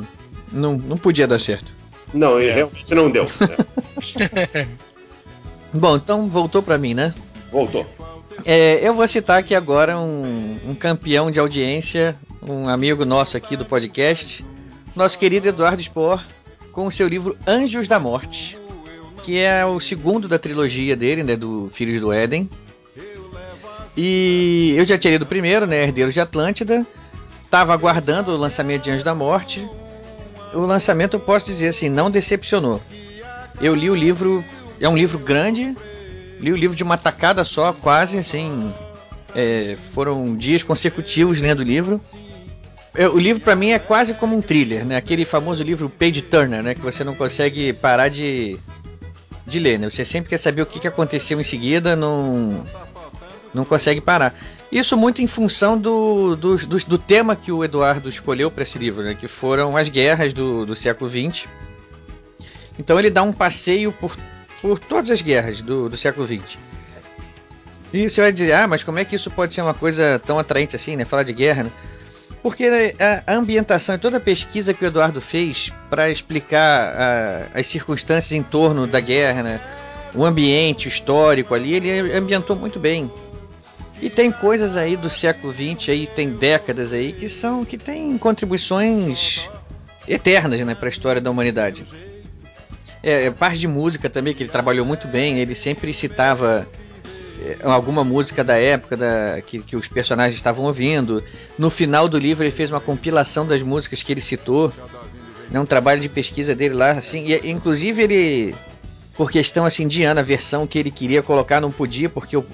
Speaker 14: não, não podia dar certo.
Speaker 11: Não, é. realmente não deu. Né?
Speaker 14: Bom, então voltou para mim, né?
Speaker 11: Voltou.
Speaker 14: É, eu vou citar aqui agora um, um, campeão de audiência, um amigo nosso aqui do podcast, nosso querido Eduardo Spor, com o seu livro Anjos da Morte, que é o segundo da trilogia dele, né, do Filhos do Éden. E eu já tinha lido o primeiro, né, Herdeiros de Atlântida, estava aguardando o lançamento de Anjos da Morte. O lançamento, eu posso dizer assim, não decepcionou. Eu li o livro, é um livro grande, li o livro de uma tacada só, quase, assim. É, foram dias consecutivos lendo o livro. O livro para mim é quase como um thriller, né? Aquele famoso livro Page Turner, né? Que você não consegue parar de, de ler, né? Você sempre quer saber o que, que aconteceu em seguida, não, não consegue parar. Isso muito em função do, do, do, do tema que o Eduardo escolheu para esse livro, né? Que foram as guerras do, do século XX. Então ele dá um passeio por por todas as guerras do, do século XX. E você vai dizer, ah, mas como é que isso pode ser uma coisa tão atraente assim, né? Falar de guerra, né? Porque a, ambientação e toda a pesquisa que o Eduardo fez para explicar a, as circunstâncias em torno da guerra, né? o ambiente histórico ali, ele ambientou muito bem. E tem coisas aí do século XX, aí tem décadas aí que são que tem contribuições eternas, né, para a história da humanidade. É, é, parte de música também, que ele trabalhou muito bem, ele sempre citava alguma música da época da, que, que os personagens estavam ouvindo. No final do livro ele fez uma compilação das músicas que ele citou. É um trabalho de pesquisa dele lá, assim, e inclusive ele, por questão assim de ano, a versão que ele queria colocar não podia, porque o,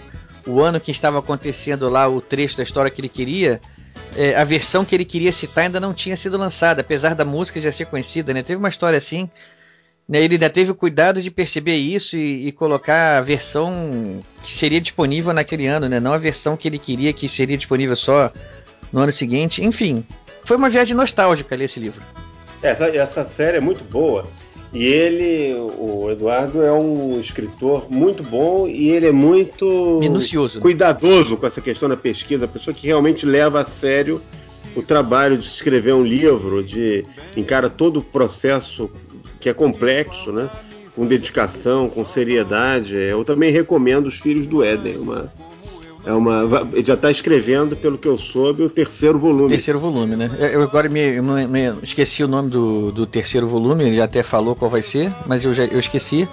Speaker 14: o ano que estava acontecendo lá, o trecho da história que ele queria, é, a versão que ele queria citar ainda não tinha sido lançada, apesar da música já ser conhecida, né? Teve uma história assim né, ele ainda teve o cuidado de perceber isso e, e, colocar a versão que seria disponível naquele ano, né? Não a versão que ele queria que seria disponível só no ano seguinte. Enfim, foi uma viagem nostálgica ler esse livro.
Speaker 11: Essa, essa série é muito boa. E ele, o Eduardo, é um escritor muito bom e ele é muito
Speaker 14: minucioso,
Speaker 11: cuidadoso com essa questão da pesquisa, a pessoa que realmente leva a sério o trabalho de escrever um livro, de encara todo o processo que é complexo, né? Com dedicação, com seriedade. Eu também recomendo Os Filhos do Éden, uma, É uma, ele já está escrevendo, pelo que eu soube, o terceiro volume.
Speaker 14: Terceiro volume, né? Eu agora me, me- me- esqueci o nome do, do terceiro volume, ele já até falou qual vai ser, mas eu já eu esqueci.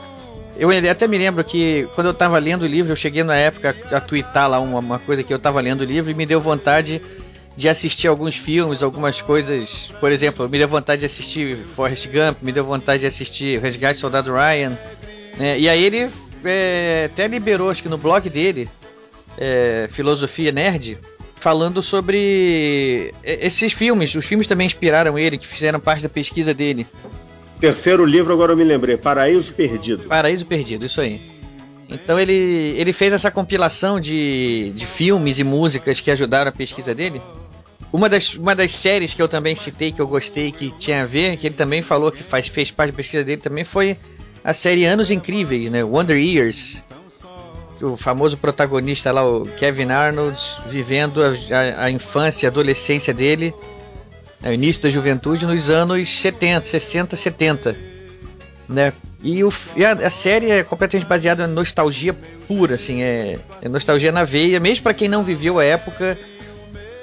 Speaker 14: Eu até me lembro que quando eu tava lendo o livro, eu cheguei na época a twittar lá uma, uma coisa que eu tava lendo o livro e me deu vontade de assistir alguns filmes, algumas coisas. Por exemplo, me deu vontade de assistir Forrest Gump, me deu vontade de assistir Resgate do Soldado Ryan. né? E aí ele é, até liberou, acho que no blog dele, é, Filosofia Nerd, falando sobre e- esses filmes. Os filmes também inspiraram ele, que fizeram parte da pesquisa dele.
Speaker 11: Terceiro livro, agora eu me lembrei, Paraíso Perdido.
Speaker 14: Paraíso Perdido, isso aí. Então ele, ele fez essa compilação de, de filmes e músicas que ajudaram a pesquisa dele. Uma das, uma das séries que eu também citei, que eu gostei, que tinha a ver, que ele também falou que faz, fez parte da pesquisa dele, também foi a série Anos Incríveis, né? Wonder Years. O famoso protagonista lá, o Kevin Arnold, vivendo a, a, a infância e adolescência dele, né, o início da juventude, nos anos 70, 60, 70 né? E, o, e a, a série é completamente baseada em nostalgia pura, assim, é, é nostalgia na veia, mesmo para quem não viveu a época,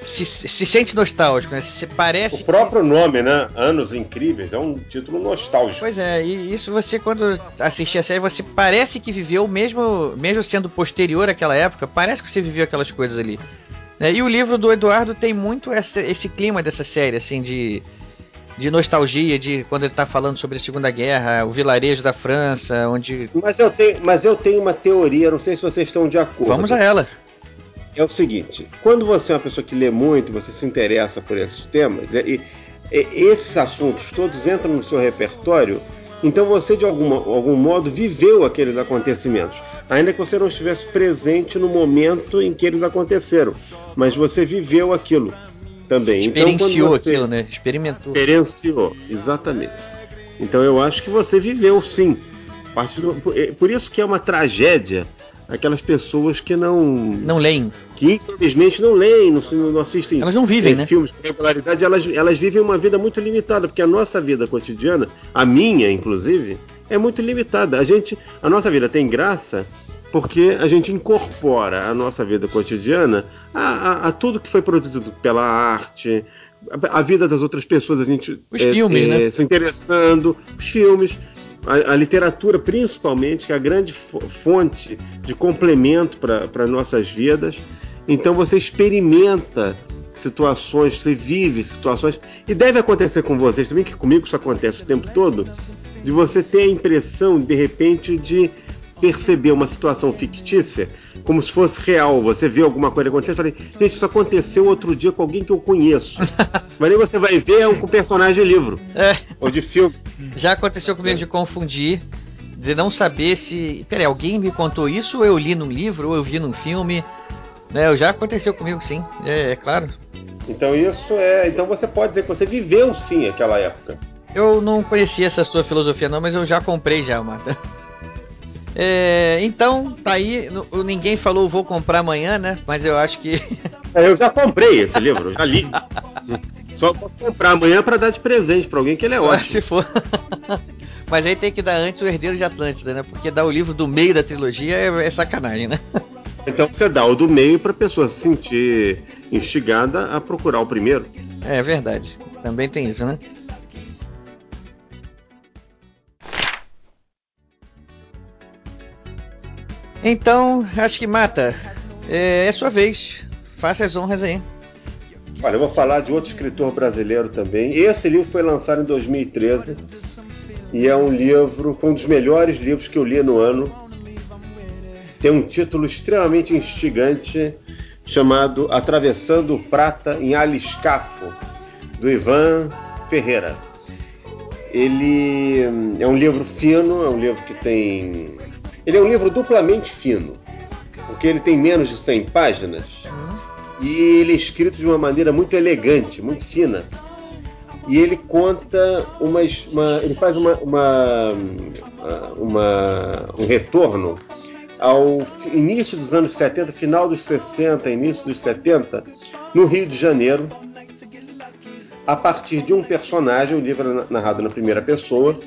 Speaker 14: se, se sente nostálgico, né? Se parece
Speaker 11: O próprio nome, né? Anos Incríveis, é um título nostálgico.
Speaker 14: Pois é, e isso você quando assistir a série, você parece que viveu mesmo, mesmo sendo posterior àquela época, parece que você viveu aquelas coisas ali. né? E o livro do Eduardo tem muito essa- esse clima dessa série, assim, de, de nostalgia, de quando ele tá falando sobre a Segunda Guerra, o vilarejo da França, onde.
Speaker 11: Mas eu tenho, mas eu tenho uma teoria, não sei se vocês estão de acordo.
Speaker 14: Vamos a ela.
Speaker 11: É o seguinte: quando você é uma pessoa que lê muito, você se interessa por esses temas, e, e- esses assuntos todos entram no seu repertório, então você de alguma, algum modo viveu aqueles acontecimentos, ainda que você não estivesse presente no momento em que eles aconteceram, mas você viveu aquilo também.
Speaker 14: Experienciou
Speaker 11: então, quando você
Speaker 14: aquilo, né? Experimentou.
Speaker 11: Experienciou, exatamente. Então eu acho que você viveu sim. É- Por isso que é uma tragédia aquelas pessoas que não.
Speaker 14: Não leem.
Speaker 11: Que infelizmente não leem, não, não assistem.
Speaker 14: Elas não vivem,
Speaker 11: eh,
Speaker 14: né?
Speaker 11: Filmes com regularidade, elas, elas vivem uma vida muito limitada, porque a nossa vida cotidiana, a minha inclusive, é muito limitada. A gente, a nossa vida tem graça porque a gente incorpora a nossa vida cotidiana a, a- a tudo que foi produzido pela arte, a, a vida das outras pessoas, a gente
Speaker 14: Os
Speaker 11: eh,
Speaker 14: filmes,
Speaker 11: eh,
Speaker 14: né?
Speaker 11: se interessando, os filmes, a, a literatura principalmente, que é a grande fo- fonte de complemento para nossas vidas. Então você experimenta situações, você vive situações, e deve acontecer com vocês também, que comigo isso acontece o tempo todo, de você ter a impressão, de repente, de perceber uma situação fictícia como se fosse real. Você vê alguma coisa acontecendo e fala, gente, isso aconteceu outro dia com alguém que eu conheço. Mas aí você vai ver é um personagem de livro.
Speaker 14: É.
Speaker 11: Ou de filme.
Speaker 14: Já aconteceu comigo de confundir, de não saber se. Peraí, alguém me contou isso, ou eu li num livro, ou eu vi num filme. Né, já aconteceu comigo sim, é, é claro.
Speaker 11: Então isso é. Então você pode dizer que você viveu sim aquela época.
Speaker 14: Eu não conhecia essa sua filosofia não, mas eu já comprei já, Mata. É, então, tá aí. Ninguém falou vou comprar amanhã, né? Mas eu acho que.
Speaker 11: É, Eu já comprei esse livro, já li. Só posso comprar amanhã para dar de presente para alguém que ele é
Speaker 14: Só
Speaker 11: ótimo.
Speaker 14: se for. Mas aí tem que dar antes o Herdeiro de Atlântida, né? Porque dar o livro do meio da trilogia é, é sacanagem, né?
Speaker 11: Então você dá o do meio para a pessoa se sentir instigada a procurar o primeiro.
Speaker 14: É verdade. Também tem isso, né? Então, acho que mata. É, é sua vez. Faça as honras aí.
Speaker 11: Olha, eu vou falar de outro escritor brasileiro também. Esse livro foi lançado em 2013 e é um livro, foi um dos melhores livros que eu li no ano. Tem um título extremamente instigante chamado Atravessando o Prata em Aliscafo, do Ivan Ferreira. Ele hum, é um livro fino, é um livro que tem. Ele é um livro duplamente fino, porque ele tem menos de 100 páginas e ele é escrito de uma maneira muito elegante, muito fina. E ele conta uma, ele faz uma, uma, uma- um retorno ao início dos anos 70, final dos 60, início dos 70, no Rio de Janeiro, a partir de um personagem, o livro é na- narrado na primeira pessoa,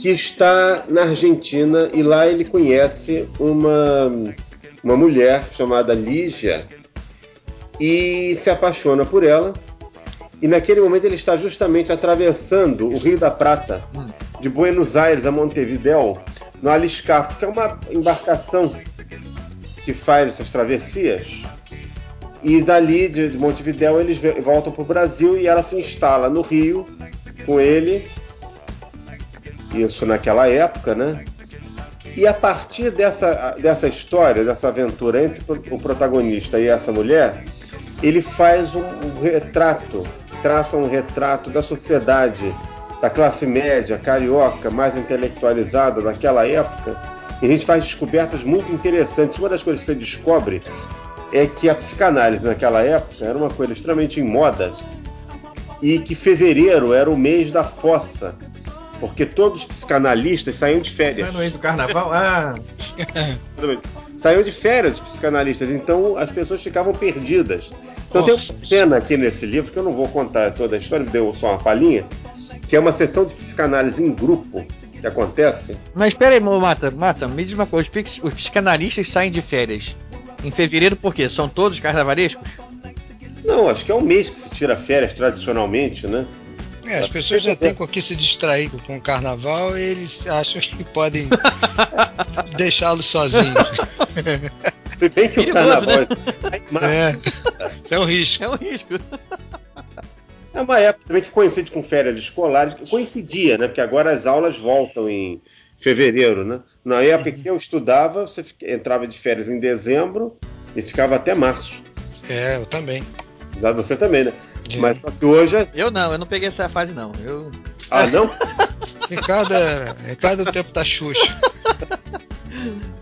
Speaker 11: que está na Argentina e lá ele conhece uma uma mulher chamada Lígia e se apaixona por ela. E naquele momento ele está justamente atravessando o Rio da Prata, de Buenos Aires a Montevideo, no Aliscafo, que é uma embarcação que faz essas travessias. E dali, de de Montevideo, eles voltam para o Brasil e ela se instala no Rio com ele. Isso naquela época, né? E a partir dessa, dessa história, dessa aventura entre o protagonista e essa mulher, ele faz um, um retrato, traça um retrato da sociedade, da classe média carioca, mais intelectualizada daquela época. E a gente faz descobertas muito interessantes. Uma das coisas que você descobre é que a psicanálise naquela época era uma coisa extremamente em moda e que fevereiro era o mês da fossa, porque todos os psicanalistas saíam de férias.
Speaker 8: Não é no mês do carnaval? Ah,
Speaker 11: Saíam de férias os psicanalistas, então as pessoas ficavam perdidas. Então tem uma cena aqui nesse livro, que eu não vou contar toda a história, deu só uma palhinha, que é uma sessão de psicanálise em grupo que acontece.
Speaker 14: Mas espera aí, Mata, Mata, me diz uma coisa: os, psicanalistas saem de férias em fevereiro por quê? São todos carnavarescos?
Speaker 11: Não, acho que é um mês que se tira férias tradicionalmente, né?
Speaker 15: É, as pessoas já têm com o que se distrair com o carnaval e eles acham que podem deixá-lo sozinho.
Speaker 11: Se bem que o
Speaker 15: Perigoso,
Speaker 11: carnaval
Speaker 15: né? É, é um risco.
Speaker 14: É um risco.
Speaker 11: É uma época também que coincide com férias escolares, que coincidia, né? Porque agora as aulas voltam em fevereiro, né? Na época que eu estudava, você entrava de férias em dezembro e ficava até março.
Speaker 15: É, eu também.
Speaker 11: Já Você também, né? Mas só que hoje. é-
Speaker 14: Eu não, eu não peguei essa fase, não. Eu.
Speaker 11: Ah, não?
Speaker 15: Ricardo, é- Ricardo é o tempo da Xuxa.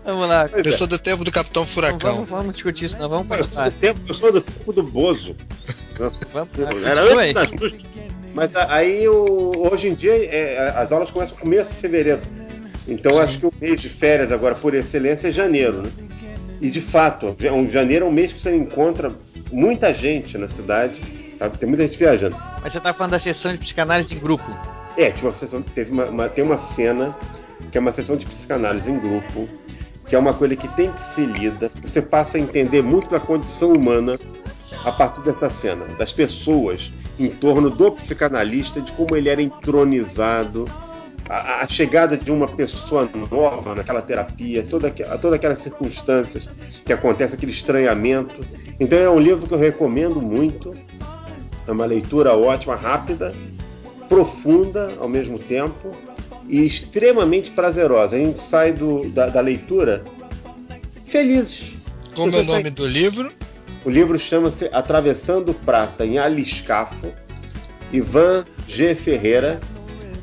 Speaker 14: Vamos lá.
Speaker 15: Eu sou do tempo do Capitão Furacão.
Speaker 14: Vamos, vamos discutir isso, não. Vamos
Speaker 11: Eu sou
Speaker 14: passar.
Speaker 11: do tempo, eu sou do tempo do Bozo.
Speaker 14: Vamos
Speaker 11: Era antes da Xuxa. Mas aí o- hoje em dia é, as aulas começam no começo de fevereiro. Então eu acho que o mês de férias agora, por excelência, é janeiro, né? E de fato, ja- um- janeiro é um mês que você encontra muita gente na cidade. Sabe? Tem muita gente viajando.
Speaker 14: Mas você tá falando da sessão de psicanálise em grupo.
Speaker 11: É, tinha uma sessão, teve uma, uma- tem uma cena que é uma sessão de psicanálise em grupo, que é uma coisa que tem que ser lida. Você passa a entender muito da condição humana a partir dessa cena, das pessoas em torno do psicanalista, de como ele era entronizado, a, a chegada de uma pessoa nova naquela terapia, toda, todas aquelas circunstâncias que acontece, aquele estranhamento. Então é um livro que eu recomendo muito. É uma leitura ótima, rápida, profunda ao mesmo tempo e extremamente prazerosa. A gente sai do- da, da leitura felizes.
Speaker 15: Como é o nome
Speaker 11: sai-
Speaker 15: do livro?
Speaker 11: O livro chama-se Atravessando Prata em Aliscafo, Ivan G. Ferreira,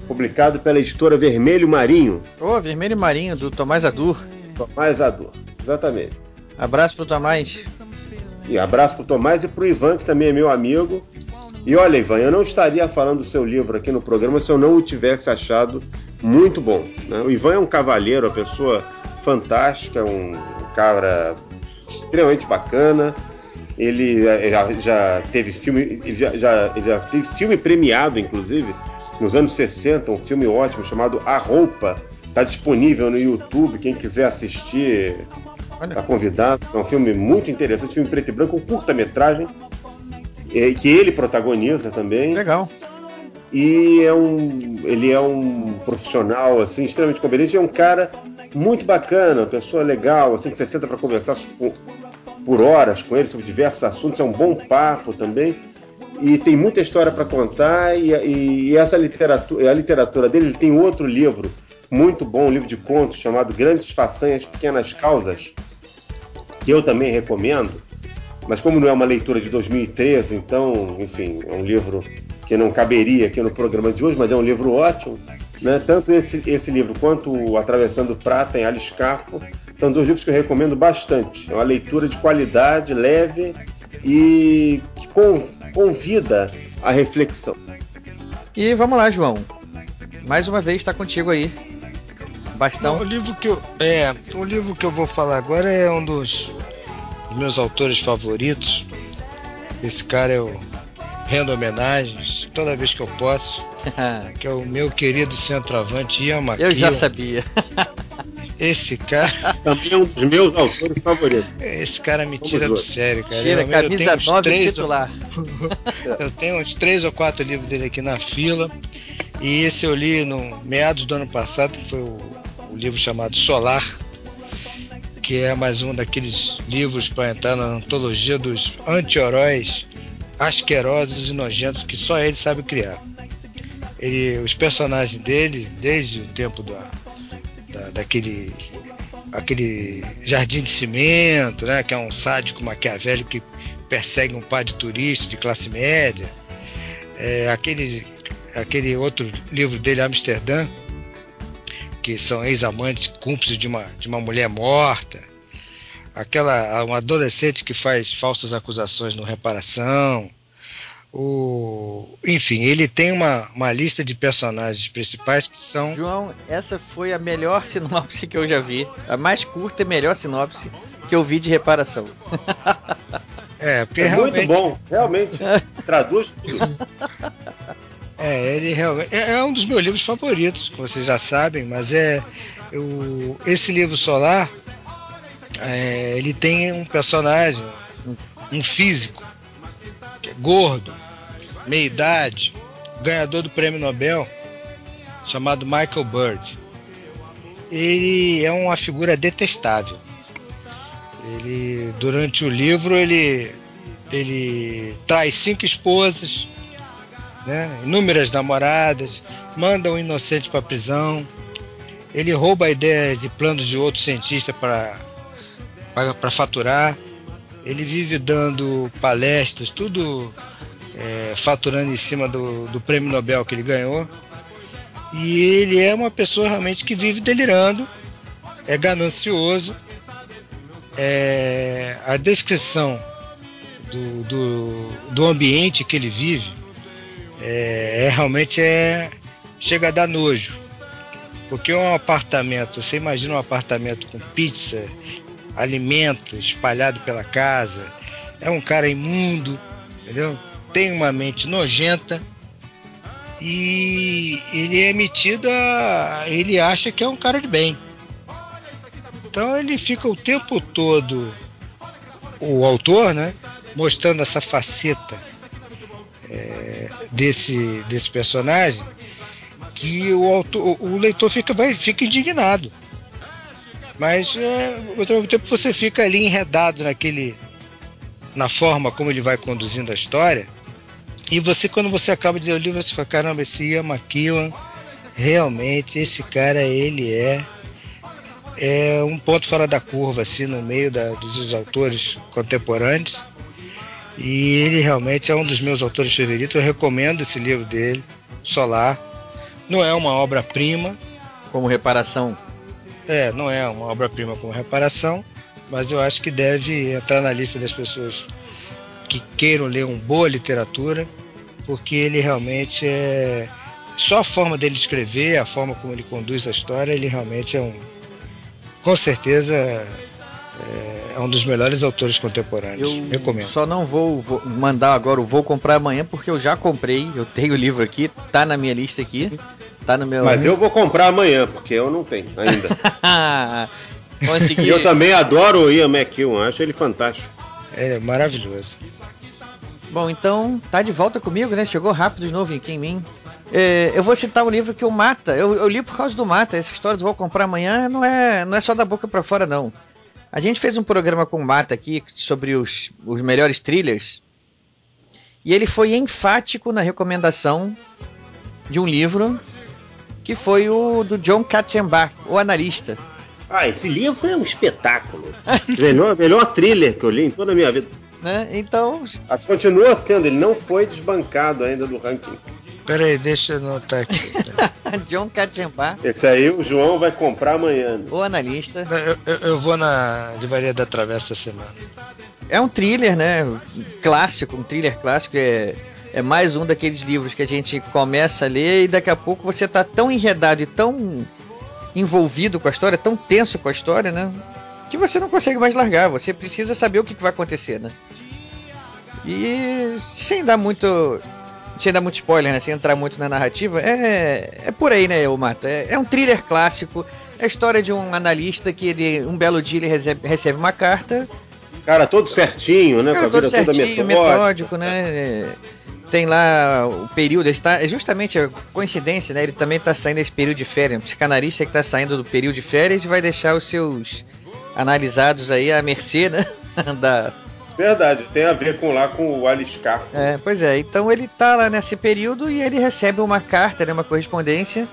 Speaker 11: publicado pela editora Vermelho Marinho.
Speaker 14: Ô, Vermelho e Marinho, do Tomás Adur.
Speaker 11: Tomás Adur, exatamente.
Speaker 14: Abraço pro Tomás.
Speaker 11: E abraço pro Tomás e pro Ivan, que também é meu amigo. E olha, Ivan, eu não estaria falando do seu livro aqui no programa se eu não o tivesse achado muito bom. né? O Ivan é um cavalheiro, uma pessoa fantástica, um cara extremamente bacana. Ele eh, já, já teve filme, ele já, já- ele já teve filme premiado, inclusive, nos anos 60, um filme ótimo chamado A Roupa. Está disponível no YouTube, quem quiser assistir está convidado. É um filme muito interessante, filme preto e branco, um curta-metragem, que ele protagoniza também.
Speaker 14: Legal.
Speaker 11: E é um, ele é um profissional assim extremamente competente, é um cara muito bacana, uma pessoa legal, assim que você senta para conversar por, por horas com ele sobre diversos assuntos, é um bom papo também. E tem muita história para contar e, e- e essa literatura, a literatura dele, ele tem outro livro muito bom, um livro de contos chamado Grandes Façanhas, Pequenas Causas, que eu também recomendo, mas como não é uma leitura de 2013, então, enfim, é um livro que não caberia aqui no programa de hoje, mas é um livro ótimo. Né? Tanto esse, esse livro quanto o Atravessando Prata em Aliscafo são dois livros que eu recomendo bastante. É uma leitura de qualidade, leve e que con- convida à reflexão.
Speaker 14: E vamos lá, João. Mais uma vez está contigo aí. Bastão.
Speaker 15: Não, o livro que eu é, o livro que eu vou falar agora é um dos, dos meus autores favoritos. Esse cara eu rendo homenagens toda vez que eu posso. que é o meu querido centroavante Ian
Speaker 14: Eu
Speaker 15: McKeown.
Speaker 14: já sabia.
Speaker 15: Esse cara.
Speaker 11: Também é um dos meus autores favoritos.
Speaker 15: Esse cara me tira do sério, cara.
Speaker 14: Tira,
Speaker 15: Realmente, eu
Speaker 14: camisa
Speaker 15: tenho uns
Speaker 14: 9
Speaker 15: três ou-
Speaker 14: titular.
Speaker 15: Eu tenho uns três ou quatro livros dele aqui na fila. E esse eu li no meados do ano passado, que foi o, o livro chamado Solar, que é mais um daqueles livros para entrar na antologia dos anti-heróis asquerosos e nojentos que só ele sabe criar. Ele, os personagens dele, desde o tempo da, da- daquele aquele jardim de cimento, né, que é um sádico maquiavélico que persegue um par de turistas de classe média. É, aquele, aquele outro livro dele, Amsterdã, que são ex-amantes cúmplices de uma, de uma mulher morta. Aquela uma adolescente que faz falsas acusações no reparação. O, enfim, ele tem uma, uma lista de personagens principais que são.
Speaker 14: João, essa foi a melhor sinopse que eu já vi. A mais curta e melhor sinopse que eu vi de reparação.
Speaker 15: É, porque
Speaker 11: É muito
Speaker 15: realmente-
Speaker 11: bom, realmente. Traduz tudo.
Speaker 15: É, ele realmente é, é um dos meus livros favoritos, como vocês já sabem, mas é o, esse livro solar é, ele tem um personagem, um, um físico, que é gordo, meia idade, ganhador do prêmio Nobel, chamado Michael Bird. Ele é uma figura detestável. Ele durante o livro ele ele traz cinco esposas, né, inúmeras namoradas, manda um inocente para prisão, ele rouba ideias e planos de outro cientista para para faturar, ele vive dando palestras, tudo é, faturando em cima do, do prêmio Nobel que ele ganhou. E ele é uma pessoa realmente que vive delirando, é ganancioso. É, a descrição do, do, do ambiente que ele vive é, é realmente é chega a dar nojo. Porque um apartamento você imagina um apartamento com pizza alimento espalhado pela casa é um cara imundo entendeu? Tem uma mente nojenta e ele é metido a ele acha que é um cara de bem. Então ele fica o tempo todo o autor né mostrando essa faceta desse, desse personagem que o, autor, o leitor fica, vai, fica indignado. Mas é, ao mesmo tempo você fica ali enredado naquele. na forma como ele vai conduzindo a história. E você, quando você acaba de ler o livro, você fala, caramba, esse Ian McEwan, realmente, esse cara, ele é é um ponto fora da curva, assim, no meio da, dos autores contemporâneos. E ele realmente é um dos meus autores favoritos. Eu recomendo esse livro dele, Solar. Não é uma obra-prima.
Speaker 14: Como reparação.
Speaker 15: É, não é uma obra-prima como reparação, mas eu acho que deve entrar na lista das pessoas que queiram ler uma boa literatura, porque ele realmente é. Só a forma dele escrever, a forma como ele conduz a história, ele realmente é um. Com certeza é, é um dos melhores autores contemporâneos.
Speaker 14: Eu
Speaker 15: Recomendo.
Speaker 14: só não vou, vou mandar agora o vou comprar amanhã porque eu já comprei, eu tenho o livro aqui, tá na minha lista aqui, tá no meu.
Speaker 11: Mas eu vou comprar amanhã, porque eu não tenho ainda.
Speaker 14: Consegui.
Speaker 11: E eu também adoro o Ian McEwan, acho ele fantástico.
Speaker 15: É maravilhoso.
Speaker 14: Bom, então tá de volta comigo, né? Chegou rápido de novo aqui em mim. É, eu vou citar o livro que o Mata. Eu, eu, li por causa do Mata. Essa história do vou comprar amanhã não é, não é só da boca para fora, não. A gente fez um programa com o Mata aqui sobre os, os melhores thrillers. E ele foi enfático na recomendação de um livro que foi o do John Katzenbach, o analista.
Speaker 11: Ah, esse livro é um espetáculo. melhor, melhor thriller que eu li em toda a minha vida.
Speaker 14: Né? Então.
Speaker 11: Continua sendo, ele não foi desbancado ainda do ranking.
Speaker 15: Peraí, deixa eu anotar aqui.
Speaker 14: John Katzenbach.
Speaker 11: Esse aí o João vai comprar amanhã.
Speaker 14: O analista.
Speaker 15: Eu, eu, eu, vou na Livraria da Travessa semana.
Speaker 14: É um thriller, né? Clássico, um thriller clássico. É, é mais um daqueles livros que a gente começa a ler e daqui a pouco você tá tão enredado e tão envolvido com a história, tão tenso com a história, né? Que você não consegue mais largar. Você precisa saber o que, que vai acontecer, né? E sem dar muito sem dar muito spoiler, né? Sem entrar muito na narrativa, é, é por aí, né, o Mata? É, é um thriller clássico. É a história de um analista que ele, um belo dia ele recebe, recebe uma carta.
Speaker 11: Cara, todo certinho, né?
Speaker 14: Cara,
Speaker 11: com a
Speaker 14: todo
Speaker 11: vida
Speaker 14: certinho, metódico, né? É, Tem lá o período, está, é justamente a coincidência, né? Ele também está saindo desse período de férias. Um psicanalista que está saindo do período de férias e vai deixar os seus analisados aí à mercê, né? da,
Speaker 11: Verdade, tem a ver com lá com o Aliscar.
Speaker 14: É, pois é, então ele tá lá nesse período e ele recebe uma carta, né, uma correspondência,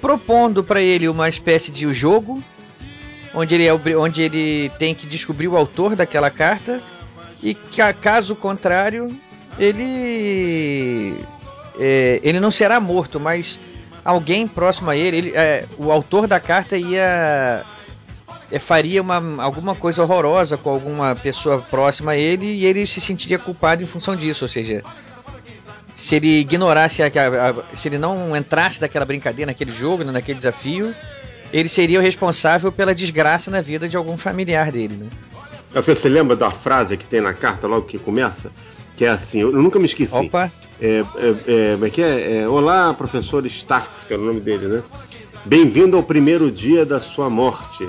Speaker 14: propondo para ele uma espécie de jogo, onde ele, é, onde ele tem que descobrir o autor daquela carta, e ca- caso contrário, ele. é, ele não será morto, mas alguém próximo a ele, ele é, o autor da carta ia faria uma, alguma coisa horrorosa com alguma pessoa próxima a ele e ele se sentiria culpado em função disso, ou seja, se ele ignorasse, a, a- se ele não entrasse naquela brincadeira, naquele jogo, né, naquele desafio, ele seria o responsável pela desgraça na vida de algum familiar dele, né?
Speaker 11: Você se lembra da frase que tem na carta logo que começa? Que é assim, eu nunca me esqueci.
Speaker 14: Opa!
Speaker 11: É, é, é, é que é? É, Olá, professor Starks, que é o nome dele, né? Bem-vindo ao primeiro dia da sua morte.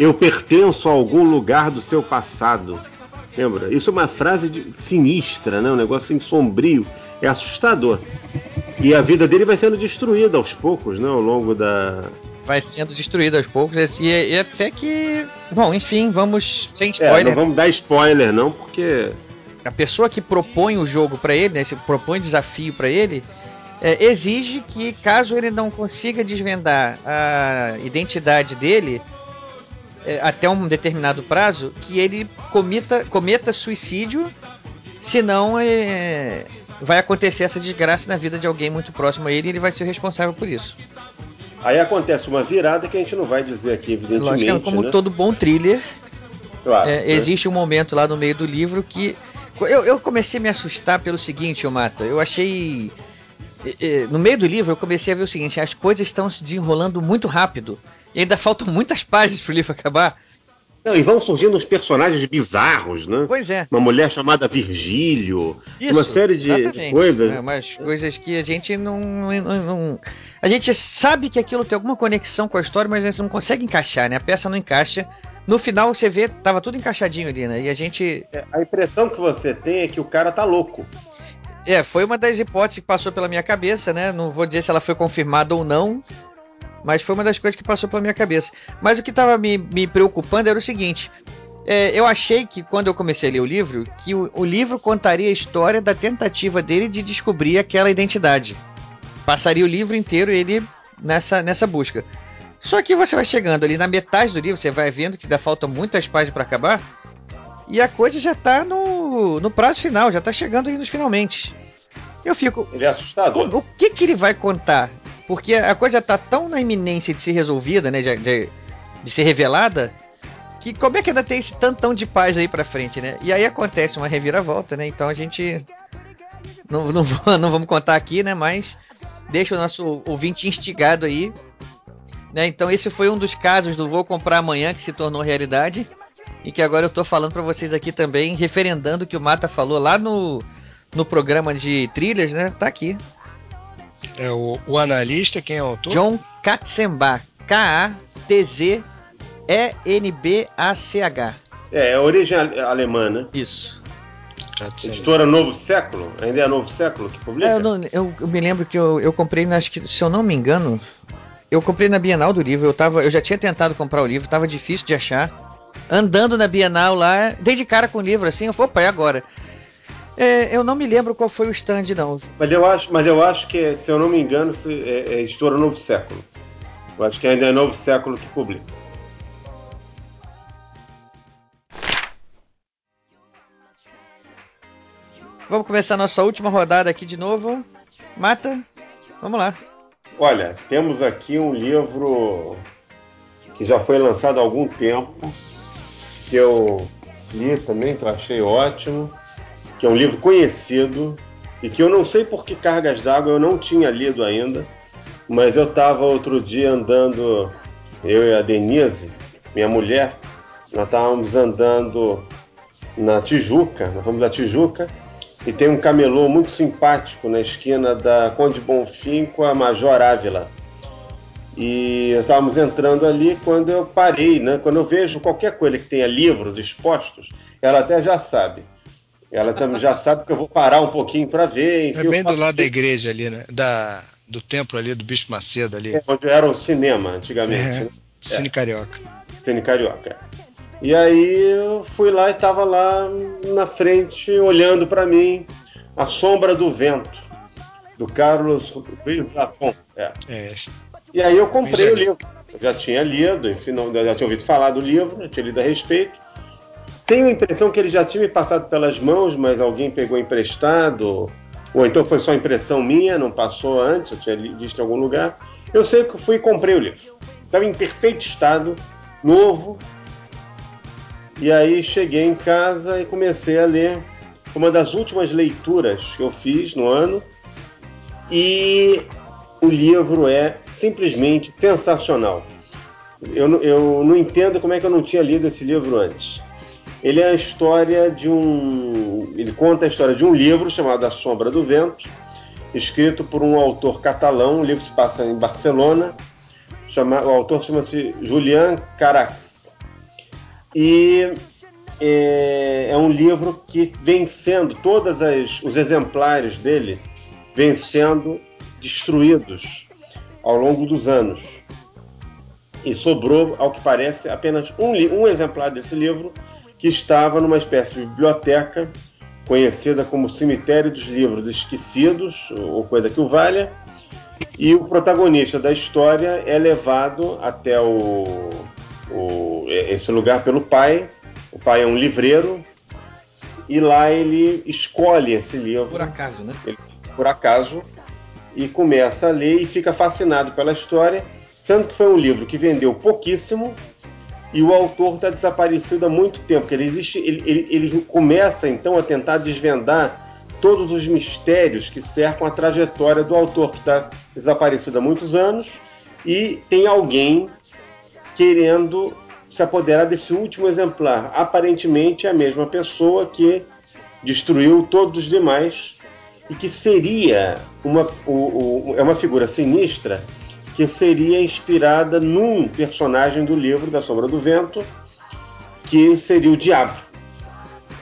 Speaker 11: Eu pertenço a algum lugar do seu passado. Lembra? Isso é uma frase de- sinistra, né? Um negócio assim, sombrio. É assustador. E a vida dele vai sendo destruída aos poucos, né? Ao longo da.
Speaker 14: Vai sendo destruído aos poucos e, e até que. Bom, enfim, vamos. Sem
Speaker 11: É,
Speaker 14: spoiler.
Speaker 11: não vamos dar spoiler, não, porque.
Speaker 14: a pessoa que propõe o jogo pra ele, né, se propõe desafio pra ele, é, exige que caso ele não consiga desvendar a identidade dele é, até um determinado prazo, que ele cometa, cometa suicídio, senão é, vai acontecer essa desgraça na vida de alguém muito próximo a ele e ele vai ser o responsável por isso.
Speaker 11: Aí acontece uma virada que a gente não vai dizer aqui, evidentemente.
Speaker 14: Lógico, como
Speaker 11: né?
Speaker 14: todo bom thriller,
Speaker 11: Claro,
Speaker 14: é,
Speaker 11: né?
Speaker 14: existe um momento lá no meio do livro que. Eu, eu comecei a me assustar pelo seguinte, ô Mata. Eu achei. eh, eh, No meio do livro, eu comecei a ver o seguinte: as coisas estão se desenrolando muito rápido. E ainda faltam muitas páginas pro livro acabar.
Speaker 11: Não, e vão surgindo uns personagens bizarros, né?
Speaker 14: Pois é.
Speaker 11: Uma mulher chamada Virgílio,
Speaker 14: Isso,
Speaker 11: uma série de, de coisas.
Speaker 14: É, umas coisas que a gente não, não- não- A gente sabe que aquilo tem alguma conexão com a história, mas a gente não consegue encaixar, né? A peça não encaixa. No final você vê, tava tudo encaixadinho ali, né? E a gente.
Speaker 11: A impressão que você tem é que o cara tá louco.
Speaker 14: É, foi uma das hipóteses que passou pela minha cabeça, né? Não vou dizer se ela foi confirmada ou não, mas foi uma das coisas que passou pela minha cabeça. Mas o que estava me, me preocupando era o seguinte: é, eu achei que quando eu comecei a ler o livro, que o, o livro contaria a história da tentativa dele de descobrir aquela identidade. Passaria o livro inteiro ele nessa, nessa busca. Só que você vai chegando ali na metade do livro, você vai vendo que ainda faltam muitas páginas para acabar. E a coisa já tá no, no prazo final, já tá chegando aí nos finalmente. Eu fico.
Speaker 11: Ele é assustador.
Speaker 14: O, o que que ele vai contar? Porque a coisa tá tão na iminência de ser resolvida, né? De, de, de ser revelada. Que como é que ainda tem esse tantão de paz aí pra frente, né? E aí acontece uma reviravolta, né? Então a gente. Não, não, não vamos contar aqui, né? Mas deixa o nosso ouvinte instigado aí. Né? Então esse foi um dos casos do Vou Comprar Amanhã que se tornou realidade. E que agora eu tô falando pra vocês aqui também, referendando o que o Mata falou lá no, no programa de trilhas, né? Tá aqui.
Speaker 15: É o, o analista, quem é o autor?
Speaker 14: John Katzenbach. K-A-T-Z-E-N-B-A-C-H.
Speaker 11: É, é a origem ale- alemã, né?
Speaker 14: Isso.
Speaker 11: Editora Novo Século? Ainda é a Novo Século que publica?
Speaker 14: É, eu, não- eu- eu me lembro que eu, eu comprei, na- acho que, se eu não me engano, eu comprei na Bienal do livro. Eu, tava, eu já tinha tentado comprar o livro, tava difícil de achar. Andando na Bienal lá, dei de cara com o livro assim, eu falei, opa, é agora. É, eu não me lembro qual foi o stand, não.
Speaker 11: Mas eu acho, mas eu acho que, se eu não me engano, é, é editora Novo Século. Eu acho que ainda é Novo Século que publica.
Speaker 14: Vamos começar a nossa última rodada aqui de novo. Mata, vamos lá.
Speaker 11: Olha, temos aqui um livro que já foi lançado há algum tempo, que eu li também, que eu achei ótimo, que é um livro conhecido e que eu não sei por que cargas d'água eu não tinha lido ainda, mas eu estava outro dia andando, eu e a Denise, minha mulher, nós estávamos andando na Tijuca, nós fomos da Tijuca, E tem um camelô muito simpático na esquina da Conde Bonfim com a Major Ávila. E estávamos entrando ali quando eu parei, né? Quando eu vejo qualquer coisa que tenha livros expostos, ela até já sabe. Ela também já sabe que eu vou parar um pouquinho para ver.
Speaker 15: Enfim, é bem do lado da igreja ali, né? Da, do templo ali, do Bispo Macedo ali.
Speaker 11: É, onde era o cinema antigamente.
Speaker 15: É,
Speaker 11: né?
Speaker 15: Cine
Speaker 11: É.
Speaker 15: Carioca.
Speaker 11: Cine Carioca. E aí eu fui lá e estava lá na frente, olhando para mim, A Sombra do Vento, do Carlos Ruiz Zafon. É.
Speaker 15: É.
Speaker 11: E aí eu comprei o livro. Eu já tinha lido, enfim, não- já tinha ouvido falar do livro, já tinha lido a respeito. Tenho a impressão que ele já tinha me passado pelas mãos, mas alguém pegou emprestado, ou então foi só impressão minha, não passou antes, eu tinha visto em algum lugar. Eu sei que fui e comprei o livro. Estava em perfeito estado, novo. E aí cheguei em casa e comecei a ler. Foi uma das últimas leituras que eu fiz no ano. E o livro é simplesmente sensacional. Eu, eu não entendo como é que eu não tinha lido esse livro antes. Ele é a história de um. Ele conta a história de um livro chamado A Sombra do Vento, escrito por um autor catalão. O livro se passa em Barcelona. Chama, o autor chama-se Julian Carax. E é, é um livro que vem sendo, todos os exemplares dele vêm sendo destruídos ao longo dos anos. E sobrou, ao que parece, apenas um, um exemplar desse livro que estava numa espécie de biblioteca conhecida como Cemitério dos Livros Esquecidos, ou coisa que o valha. E o protagonista da história é levado até o, o- esse lugar pelo pai. O pai é um livreiro e lá ele escolhe esse livro.
Speaker 14: Por acaso, né?
Speaker 11: Ele- por acaso e começa a ler e fica fascinado pela história, sendo que foi um livro que vendeu pouquíssimo e o autor está desaparecido há muito tempo. Ele, existe, ele, ele, ele começa então a tentar desvendar todos os mistérios que cercam a trajetória do autor, que está desaparecido há muitos anos, e tem alguém querendo se apoderar desse último exemplar. Aparentemente é a mesma pessoa que destruiu todos os demais e que seria uma, é uma figura sinistra que seria inspirada num personagem do livro da Sombra do Vento, que seria o Diabo.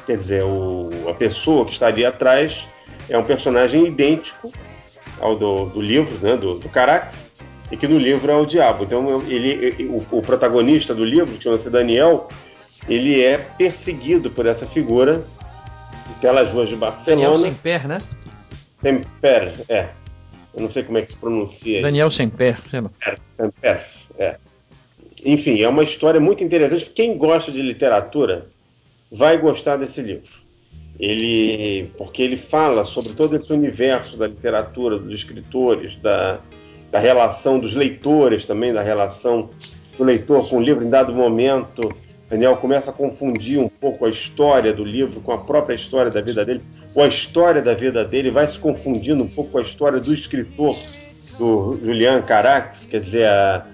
Speaker 11: Quer dizer, o- a pessoa que estaria atrás é um personagem idêntico ao do, do livro, né, do, do Carax, e que no livro é o Diabo. Então, ele- o, o protagonista do livro, que chama-se Daniel, ele é perseguido por essa figura pelas ruas de Barcelona.
Speaker 14: Daniel Semper, né?
Speaker 11: Semper, é. Eu não sei como é que se pronuncia.
Speaker 14: Daniel Semper, sei lá.
Speaker 11: Semper, é. Enfim, é uma história muito interessante. Quem gosta de literatura vai gostar desse livro. Ele, porque ele fala sobre todo esse universo da literatura, dos escritores, da, da relação dos leitores também, da relação do leitor com o livro. Em dado momento, Daniel começa a confundir um pouco a história do livro com a própria história da vida dele, ou a história da vida dele vai se confundindo um pouco com a história do escritor, do Julian Carax, quer dizer, a,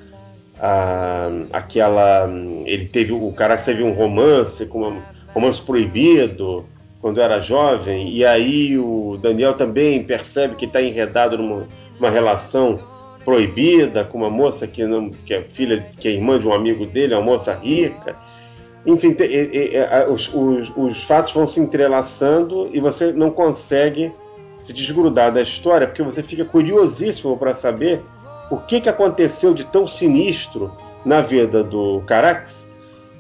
Speaker 11: a- aquela. Ele teve. O Carax teve um romance, um romance proibido, quando era jovem, e aí o Daniel também percebe que está enredado numa, relação proibida com uma moça que, não, que é filha, que é irmã de um amigo dele, uma moça rica. Enfim, te- e- e- a- os, os- os fatos vão se entrelaçando e você não consegue se desgrudar da história, porque você fica curiosíssimo para saber o que, que aconteceu de tão sinistro na vida do Carax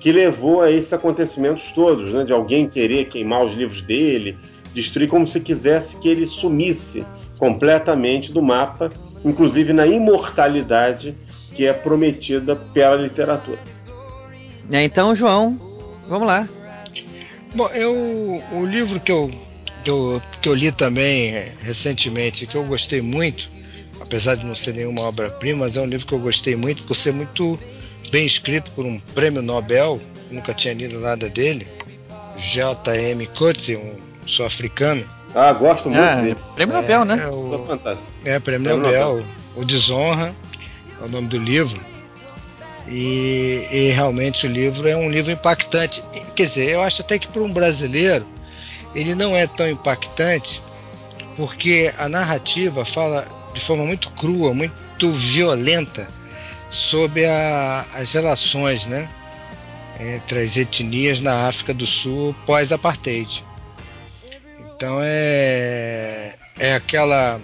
Speaker 11: que levou a esses acontecimentos todos, né? de alguém querer queimar os livros dele, destruir como se quisesse que ele sumisse completamente do mapa, inclusive na imortalidade que é prometida pela literatura.
Speaker 14: É, então, João, vamos lá.
Speaker 15: Bom, eu, o livro que eu, que eu, que eu li também é, recentemente, que eu gostei muito, apesar de não ser nenhuma obra-prima, mas é um livro que eu gostei muito por ser muito bem escrito por um prêmio Nobel, nunca tinha lido nada dele, J.M. Coetzee, um sul-africano.
Speaker 11: Ah, gosto muito
Speaker 14: Ah,
Speaker 11: dele.
Speaker 14: prêmio Nobel, né?
Speaker 15: É, o, é, prêmio
Speaker 11: Prêmio
Speaker 15: Nobel,
Speaker 11: Nobel.
Speaker 15: o Desonra, é o nome do livro. E, e realmente o livro é um livro impactante. Quer dizer, eu acho até que para um brasileiro ele não é tão impactante porque a narrativa fala de forma muito crua, muito violenta sobre a, as relações, né, entre as etnias na África do Sul pós-apartheid. Então é é aquela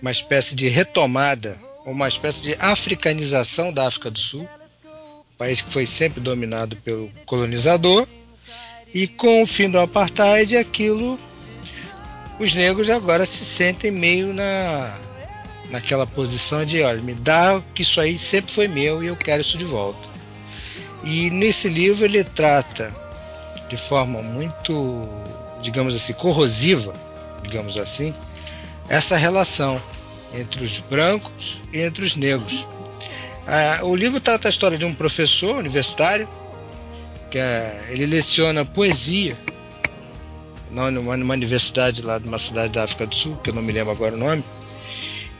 Speaker 15: uma espécie de retomada, uma espécie de africanização da África do Sul, país que foi sempre dominado pelo colonizador, e com o fim do apartheid aquilo os negros agora se sentem meio na naquela posição de, olha, me dá que isso aí sempre foi meu e eu quero isso de volta. E nesse livro ele trata de forma muito, digamos assim, corrosiva, digamos assim, essa relação entre os brancos e entre os negros. Ah, o livro trata a história de um professor universitário que é, ele leciona poesia numa, numa universidade lá de uma cidade da África do Sul, que eu não me lembro agora o nome.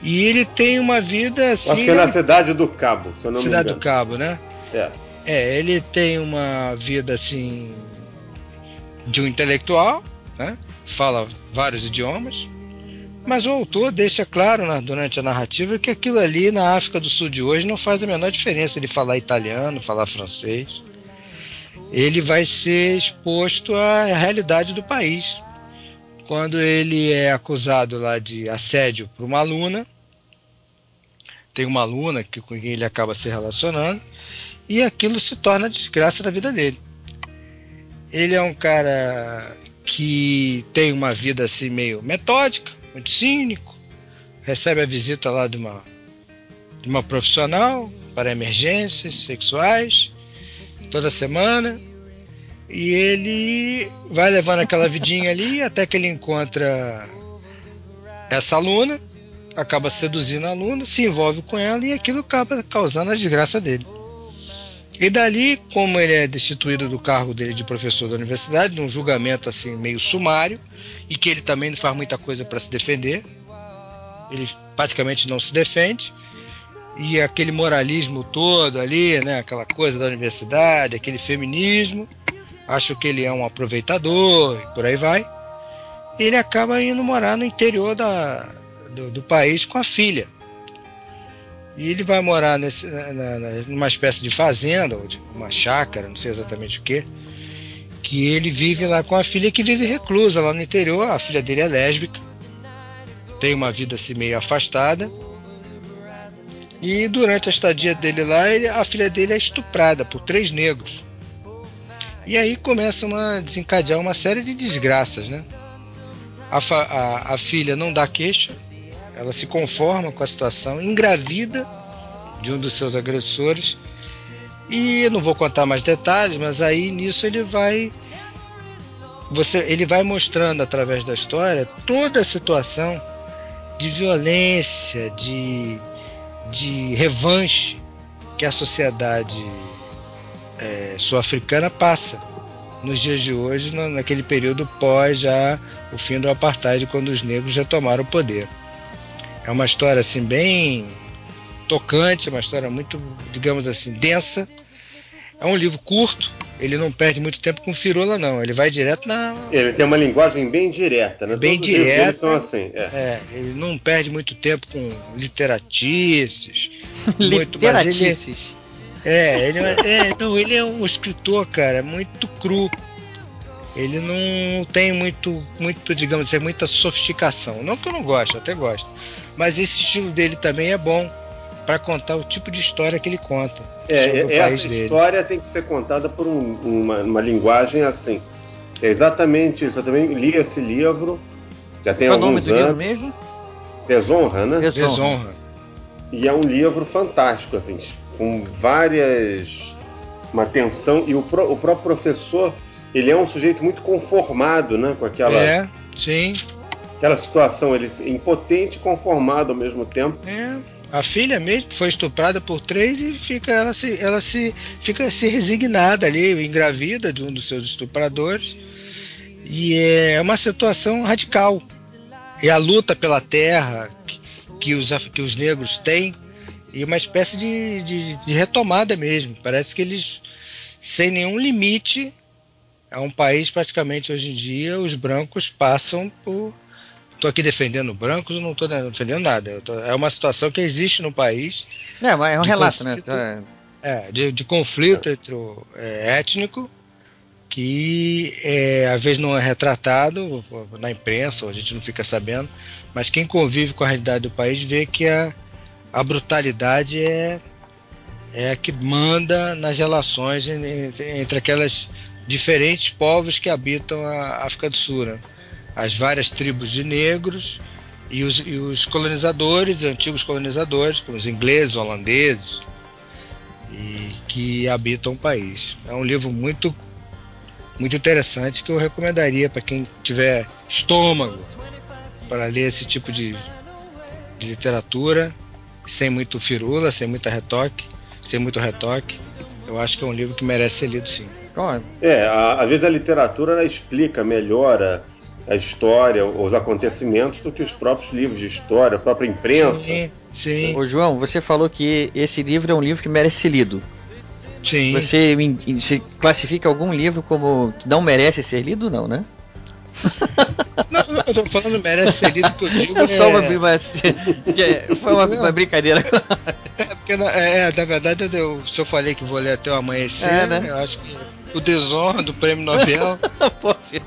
Speaker 15: E ele tem uma vida assim.
Speaker 11: Acho que é na cidade do Cabo, se eu não
Speaker 15: cidade do Cabo, né?
Speaker 11: É.
Speaker 15: É, ele tem uma vida assim de um intelectual, né? Fala vários idiomas, mas o autor deixa claro na, durante a narrativa que aquilo ali na África do Sul de hoje não faz a menor diferença ele falar italiano, falar francês. Ele vai ser exposto à realidade do país. Quando ele é acusado lá de assédio por uma aluna, tem uma aluna que, com quem ele acaba se relacionando, e aquilo se torna a desgraça da vida dele. Ele é um cara que tem uma vida assim meio metódica, muito cínico, recebe a visita lá de uma, de uma profissional para emergências sexuais toda semana e ele vai levando aquela vidinha ali até que ele encontra essa aluna, acaba seduzindo a aluna, se envolve com ela e aquilo acaba causando a desgraça dele. E dali, como ele é destituído do cargo dele de professor da universidade, num julgamento assim meio sumário, e que ele também não faz muita coisa para se defender, ele praticamente não se defende, e aquele moralismo todo ali, né, aquela coisa da universidade, aquele feminismo, acho que ele é um aproveitador e por aí vai. Ele acaba indo morar no interior da, do, do país com a filha. E ele vai morar nesse, na, na, numa espécie de fazenda, ou de uma chácara, não sei exatamente o que, que ele vive lá com a filha que vive reclusa lá no interior. A filha dele é lésbica, tem uma vida assim meio afastada. E durante a estadia dele lá, ele, a filha dele é estuprada por três negros. E aí começa a desencadear uma série de desgraças, né? A, a, a filha não dá queixa, ela se conforma com a situação, engravida de um dos seus agressores. E não vou contar mais detalhes, mas aí nisso ele vai você ele vai mostrando através da história toda a situação de violência, de, de revanche que a sociedade é, sul-africana passa nos dias de hoje, naquele período pós já o fim do apartheid, quando os negros já tomaram o poder. É uma história assim bem tocante, uma história muito, digamos assim, densa. É um livro curto, ele não perde muito tempo com firula, não. Ele vai direto na.
Speaker 11: Ele tem uma linguagem bem direta, né?
Speaker 15: Bem
Speaker 11: Todos
Speaker 15: direta.
Speaker 11: são assim. É.
Speaker 15: é. ele não perde muito tempo com literatices. muito, mas ele,
Speaker 14: Literatices.
Speaker 15: é, ele é, é, não, ele é um escritor, cara, muito cru. Ele não tem muito, muito, digamos assim, muita sofisticação. Não que eu não gosto, eu até gosto. Mas esse estilo dele também é bom para contar o tipo de história que ele conta
Speaker 11: É,
Speaker 15: sobre o
Speaker 11: essa
Speaker 15: país dele.
Speaker 11: história tem que ser contada por um- uma, uma linguagem assim. É exatamente isso. Eu também li esse livro, já tem
Speaker 14: Qual é o nome
Speaker 11: alguns
Speaker 14: do livro
Speaker 11: anos.
Speaker 14: mesmo?
Speaker 11: Desonra, né?
Speaker 14: Desonra.
Speaker 15: Desonra.
Speaker 11: E é um livro fantástico, assim, com várias. uma tensão. E o, pró- o próprio professor, ele é um sujeito muito conformado, né? Com aquela,
Speaker 15: É, sim.
Speaker 11: Aquela situação, ele é impotente e conformado ao mesmo tempo.
Speaker 15: É. A filha mesmo foi estuprada por três e fica ela se ela se fica se resignada ali, engravida de um dos seus estupradores. E é uma situação radical. E a luta pela terra que, que os que os negros têm e uma espécie de, de, de retomada mesmo. Parece que eles sem nenhum limite é um país praticamente hoje em dia os brancos passam por. Estou aqui defendendo brancos, não estou defendendo nada. Tô... é uma situação que existe no país.
Speaker 14: É, mas é um relato,
Speaker 15: conflito,
Speaker 14: né?
Speaker 15: É, de, de conflito entre o, é, étnico que é, às vezes não é retratado na imprensa, ou a gente não fica sabendo, mas quem convive com a realidade do país vê que a, a brutalidade é, é a que manda nas relações entre, entre aquelas diferentes povos que habitam a África do Sul. Né? As várias tribos de negros e os, e os colonizadores, antigos colonizadores, como os ingleses, holandeses, e que habitam o país. É um livro muito muito interessante que eu recomendaria para quem tiver estômago para ler esse tipo de, de literatura, sem muito firula, sem muita retoque, sem muito retoque. Eu acho que é um livro que merece ser lido sim.
Speaker 11: É, às vezes a literatura explica melhor a, história, os acontecimentos do que os próprios livros de história, a própria imprensa.
Speaker 15: Sim, sim.
Speaker 14: Ô João, você falou que esse livro é um livro que merece ser lido.
Speaker 15: Sim.
Speaker 14: Você, você classifica algum livro como que não merece ser lido, não, né?
Speaker 15: Não, eu tô falando merece ser lido que eu digo.
Speaker 14: É só uma, uma, foi uma, uma brincadeira.
Speaker 15: É, porque na, é, na verdade, eu, se eu falei que vou ler até o amanhecer, é, né? eu acho que o desonra do prêmio Nobel.
Speaker 14: Poxa,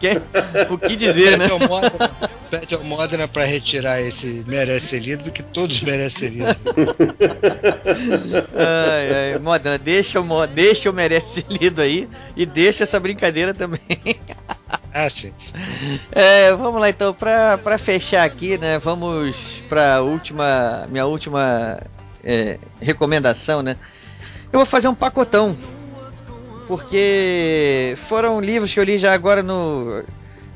Speaker 14: que, o que dizer, né?
Speaker 15: Pede ao Modena para retirar esse merece ser lido, porque todos merecem ser lido.
Speaker 14: ai, ai, Modena, deixa o, deixa o merece ser lido aí e deixa essa brincadeira também.
Speaker 15: Ah, sim.
Speaker 14: É, vamos lá então, para fechar aqui, né? Vamos para última, minha última é, recomendação, né? Eu vou fazer um pacotão porque foram livros que eu li já agora no.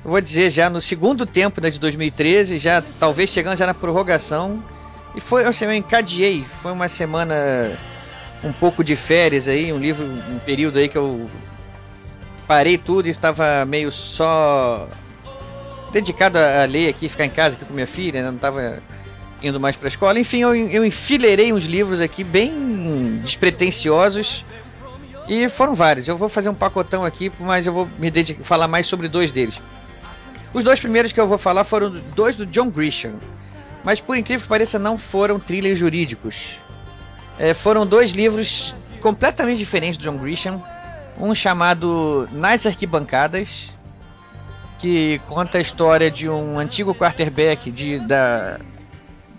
Speaker 14: Vou dizer, já no segundo tempo né, de 2013, já talvez chegando já na prorrogação. E foi, assim, eu encadeei. Foi uma semana um pouco de férias aí, um livro, um período aí que eu parei tudo e estava meio só dedicado a, ler aqui, ficar em casa aqui com minha filha, né, não estava indo mais para a escola. Enfim, eu, eu enfileirei uns livros aqui bem despretensiosos e foram vários. Eu vou fazer um pacotão aqui, mas eu vou me dedicar, falar mais sobre dois deles. Os dois primeiros que eu vou falar foram dois do John Grisham. Mas por incrível que pareça, não foram thrillers jurídicos. É, foram dois livros completamente diferentes do John Grisham. Um chamado Nas Arquibancadas, que conta a história de um antigo quarterback de, da,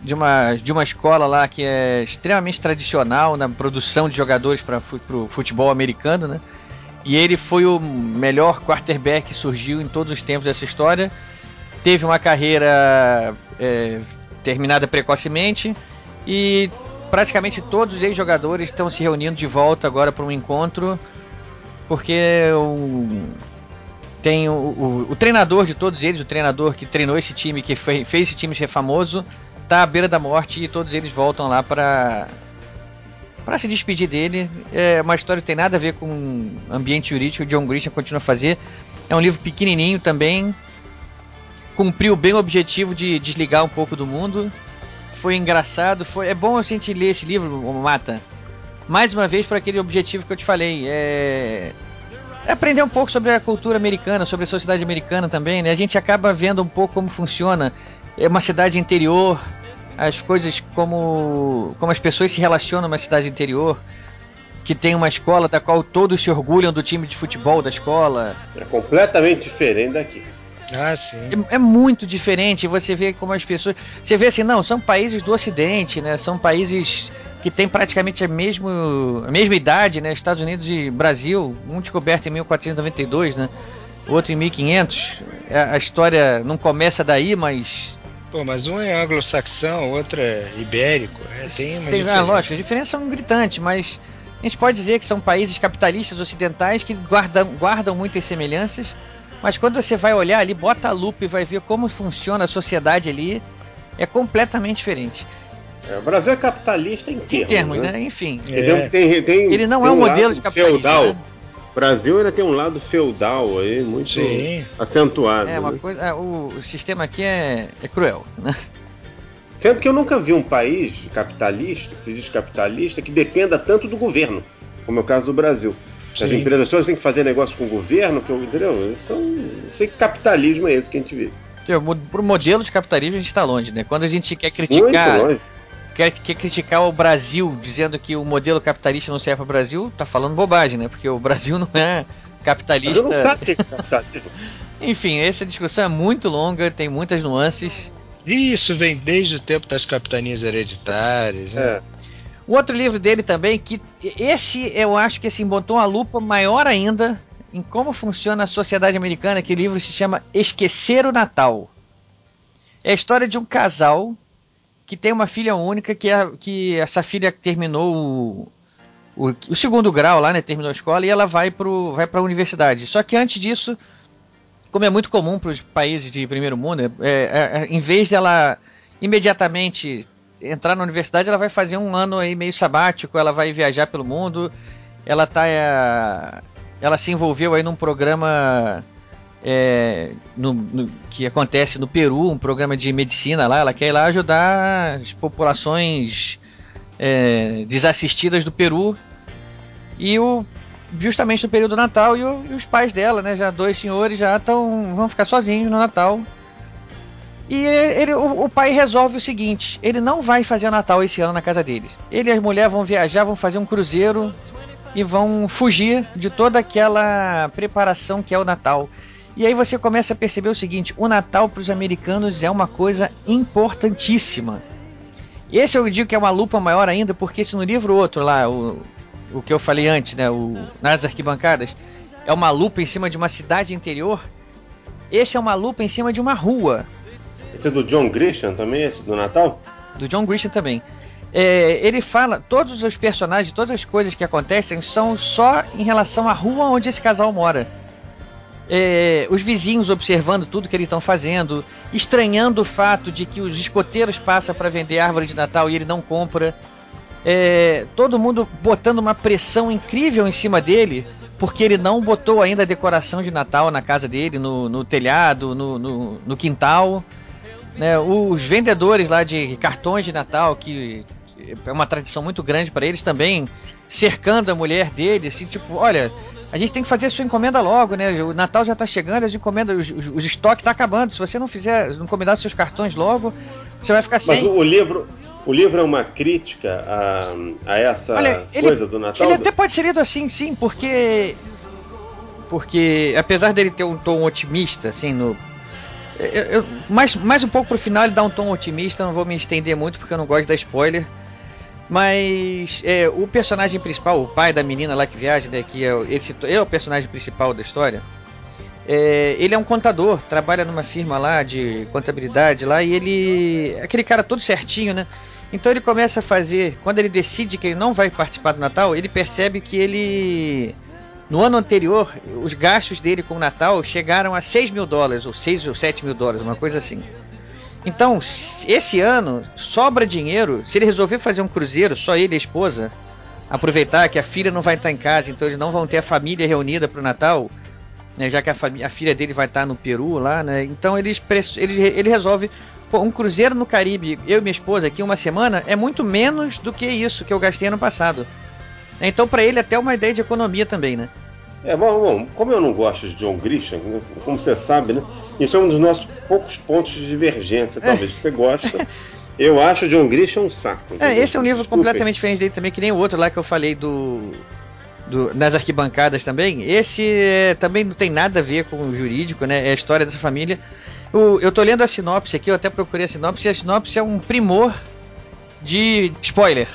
Speaker 14: de uma, de uma escola lá que é extremamente tradicional na produção de jogadores para o futebol americano, né? E ele foi o melhor quarterback que surgiu em todos os tempos dessa história. Teve uma carreira é, terminada precocemente e praticamente todos os ex-jogadores estão se reunindo de volta agora para um encontro porque o, tem o, o, o, treinador de todos eles, o treinador que treinou esse time, que fez, fez esse time ser famoso, tá à beira da morte e todos eles voltam lá para para se despedir dele. É uma história que tem nada a ver com ambiente jurídico. O John Grisham continua a fazer. É um livro pequenininho também. Cumpriu bem o objetivo de desligar um pouco do mundo. Foi engraçado. Foi é bom a gente ler esse livro, Mata. Mais uma vez para aquele objetivo que eu te falei. É... é aprender um pouco sobre a cultura americana, sobre a sociedade americana também. Né? A gente acaba vendo um pouco como funciona. É uma cidade interior, as coisas como como as pessoas se relacionam numa cidade interior, que tem uma escola da qual todos se orgulham do time de futebol da escola.
Speaker 11: É completamente diferente daqui.
Speaker 15: Ah, sim.
Speaker 14: É, é, muito diferente. Você vê como as pessoas. Você vê assim, não, são países do Ocidente, né? São países que têm praticamente a, mesmo, a mesma idade, né? Estados Unidos e Brasil, um descoberto em 1492, né? O outro em 1500. A, a história não começa daí, mas
Speaker 15: Pô, mas um é anglo-saxão, o outro é ibérico. É, tem uma
Speaker 14: tem, ah, lógico, as diferenças são gritantes, mas a gente pode dizer que são países capitalistas ocidentais que guardam, guardam muitas semelhanças. Mas quando você vai olhar ali, bota a lupa e vai ver como funciona a sociedade ali, é completamente diferente.
Speaker 11: É, o Brasil é capitalista em termos,
Speaker 14: em termos né? né? Enfim.
Speaker 11: É. Tem, tem,
Speaker 14: ele não é um modelo de capitalismo. Feudal. Né?
Speaker 11: Brasil ainda tem um lado feudal aí, muito Sim. acentuado.
Speaker 14: É, uma né? coisa. É, o, o, sistema aqui é, é cruel, né?
Speaker 11: Sendo que eu nunca vi um país capitalista, que se diz capitalista, que dependa tanto do governo, como é o caso do Brasil. As
Speaker 15: Sim.
Speaker 11: empresas todas têm que fazer negócio com o governo, que eu, entendeu? Isso é um- não sei que capitalismo é esse que a gente vive.
Speaker 14: Mo- Pro modelo de capitalismo a gente está longe, né? Quando a gente quer criticar. Quer, quer criticar o Brasil dizendo que o modelo capitalista não serve para o Brasil, tá falando bobagem, né? Porque o Brasil não é capitalista.
Speaker 11: Não sabe é capitalismo.
Speaker 14: Enfim, essa discussão é muito longa, tem muitas nuances.
Speaker 15: E isso vem desde o tempo das capitanias hereditárias. Né?
Speaker 11: É.
Speaker 14: O outro livro dele também, que esse eu acho que assim, botou uma lupa maior ainda em como funciona a sociedade americana, que o livro se chama Esquecer o Natal. É a história de um casal que tem uma filha única, que, é, que essa filha terminou o, o, o segundo grau lá, né? Terminou a escola e ela vai pro, vai pra universidade. Só que antes disso, como é muito comum para os países de primeiro mundo, é, é, é, em vez dela imediatamente entrar na universidade, ela vai fazer um ano aí meio sabático, ela vai viajar pelo mundo, ela tá. é, ela se envolveu aí num programa é, no- no- que acontece no Peru, um programa de medicina lá, ela quer ir lá ajudar as populações é, desassistidas do Peru. E o justamente no período do Natal e, o- e os pais dela, né, já dois senhores já estão vão ficar sozinhos no Natal. E ele, o, o pai resolve o seguinte: ele não vai fazer o Natal esse ano na casa dele. Ele e as mulheres vão viajar, vão fazer um cruzeiro e vão fugir de toda aquela preparação que é o Natal. E aí você começa a perceber o seguinte: o Natal para os americanos é uma coisa importantíssima. Esse eu digo que é uma lupa maior ainda, porque se no livro outro lá, o, o que eu falei antes, né, o nas arquibancadas, é uma lupa em cima de uma cidade interior, esse é uma lupa em cima de uma rua.
Speaker 11: Esse é do John Grisham também, esse do Natal?
Speaker 14: do John Grisham também. É, ele fala, todos os personagens, todas as coisas que acontecem são só em relação à rua onde esse casal mora. É, os vizinhos observando tudo que eles estão fazendo, estranhando o fato de que os escoteiros passam para vender árvore de Natal e ele não compra. É, todo mundo botando uma pressão incrível em cima dele, porque ele não botou ainda a decoração de Natal na casa dele, no, no telhado, no, no, no quintal né, os vendedores lá de cartões de Natal, que é uma tradição muito grande para eles também, cercando a mulher dele, assim, tipo, olha, a gente tem que fazer sua encomenda logo, né? O Natal já tá chegando, as encomendas, os, os, estoques tá acabando. Se você não fizer, não encomendar os seus cartões logo, você vai ficar
Speaker 11: Mas
Speaker 14: sem.
Speaker 11: o, o livro, o livro é uma crítica a, a essa
Speaker 14: Olha, ele-
Speaker 11: coisa do Natal?
Speaker 14: Ele até pode ser lido assim, sim, porque. Porque, apesar dele ter um tom otimista, assim, no. eu- eu- mais, mais um pouco pro final ele dá um tom otimista, não vou me estender muito porque eu não gosto da spoiler. Mas é, o personagem principal, o pai da menina lá que viaja, né, que é, esse, é o personagem principal da história. é, ele é um contador, trabalha numa firma lá de contabilidade lá e ele. aquele cara todo certinho, né? Então ele começa a fazer. Quando ele decide que ele não vai participar do Natal, ele percebe que ele. No ano anterior, os gastos dele com o Natal chegaram a 6 mil dólares, ou 6 ou 7 mil dólares, uma coisa assim. Então, esse ano, sobra dinheiro. Se ele resolver fazer um cruzeiro, só ele e a esposa, aproveitar que a filha não vai estar em casa, então eles não vão ter a família reunida para o Natal, né, já que a, a filha dele vai estar no Peru lá, né? Então eles ele, ele resolve pô, um cruzeiro no Caribe, eu e minha esposa aqui uma semana é muito menos do que isso que eu gastei ano passado. Então para ele até uma ideia de economia também, né?
Speaker 11: É bom, bom, como eu não gosto de John Grisham, como você sabe, né? Isso é um dos nossos poucos pontos de divergência, talvez você gosta. Eu acho John Grisham um saco.
Speaker 14: É, esse é um livro
Speaker 11: Desculpem.
Speaker 14: completamente diferente dele também, que nem o outro lá que eu falei do. do- nas arquibancadas também. Esse é, também não tem nada a ver com o jurídico, né? É a história dessa família. O- eu tô lendo a sinopse aqui, eu até procurei a sinopse, e a sinopse é um primor de spoiler.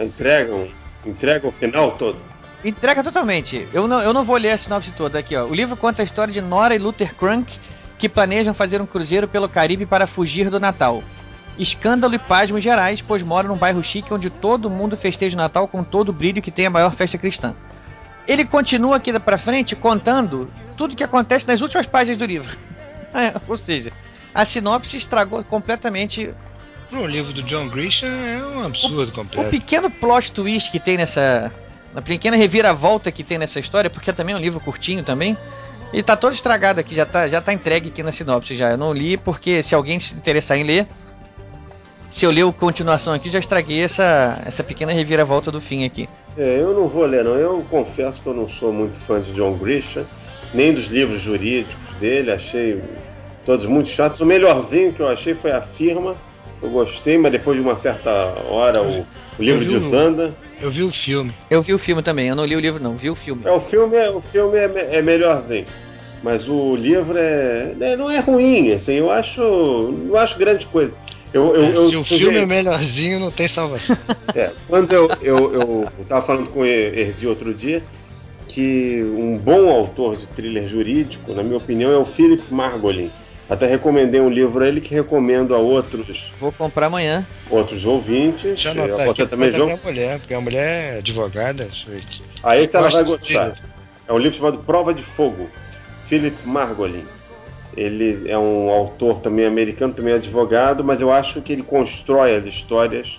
Speaker 11: Entregam, entregam o final todo.
Speaker 14: Entrega totalmente. Eu não, eu não vou ler a sinopse toda aqui, ó. O livro conta a história de Nora e Luther Crunk que planejam fazer um cruzeiro pelo Caribe para fugir do Natal. Escândalo e pasmos gerais, pois moram num bairro chique onde todo mundo festeja o Natal com todo o brilho que tem a maior festa cristã. Ele continua aqui pra frente contando tudo que acontece nas últimas páginas do livro. É, ou seja, a sinopse estragou completamente
Speaker 15: Para um livro do John Grisham é um absurdo
Speaker 14: o
Speaker 15: completo.
Speaker 14: pequeno plot twist que tem nessa. A pequena reviravolta que tem nessa história, porque também é um livro curtinho também. Ele tá todo estragado aqui, já tá, já tá entregue aqui na sinopse já. Eu não li porque se alguém se interessar em ler. se eu ler a continuação aqui, já estraguei essa, essa pequena reviravolta do fim aqui.
Speaker 11: É, eu não vou ler, não. Eu confesso que eu não sou muito fã de John Grisham, nem dos livros jurídicos dele. Achei todos muito chatos. O melhorzinho que eu achei foi a firma. Eu gostei, mas depois de uma certa hora o, o livro
Speaker 15: o-
Speaker 11: desanda.
Speaker 15: Eu vi o filme.
Speaker 14: Eu vi o filme também, eu não li o livro não, vi o filme.
Speaker 11: É, o filme, é, o filme é, é melhorzinho. Mas o livro é, é- não é ruim, assim, eu acho. Não acho grande coisa. Eu, eu, eu-
Speaker 15: Se o filme é melhorzinho, não tem salvação.
Speaker 11: É, quando eu, eu, eu tava falando com o Erdi outro dia, que um bom autor de thriller jurídico, na minha opinião, é o Philip Margolin. Até recomendei um livro a ele que recomendo a outros,
Speaker 14: Vou comprar amanhã.
Speaker 11: outros ouvintes.
Speaker 15: Deixa eu anotar
Speaker 11: Você
Speaker 15: aqui
Speaker 11: também, João?
Speaker 15: minha mulher, porque a mulher é advogada.
Speaker 11: Aí esse ela vai gostar. É um livro chamado Prova de Fogo, Philip Margolin. Ele é um autor também americano, também advogado, mas eu acho que ele constrói as histórias.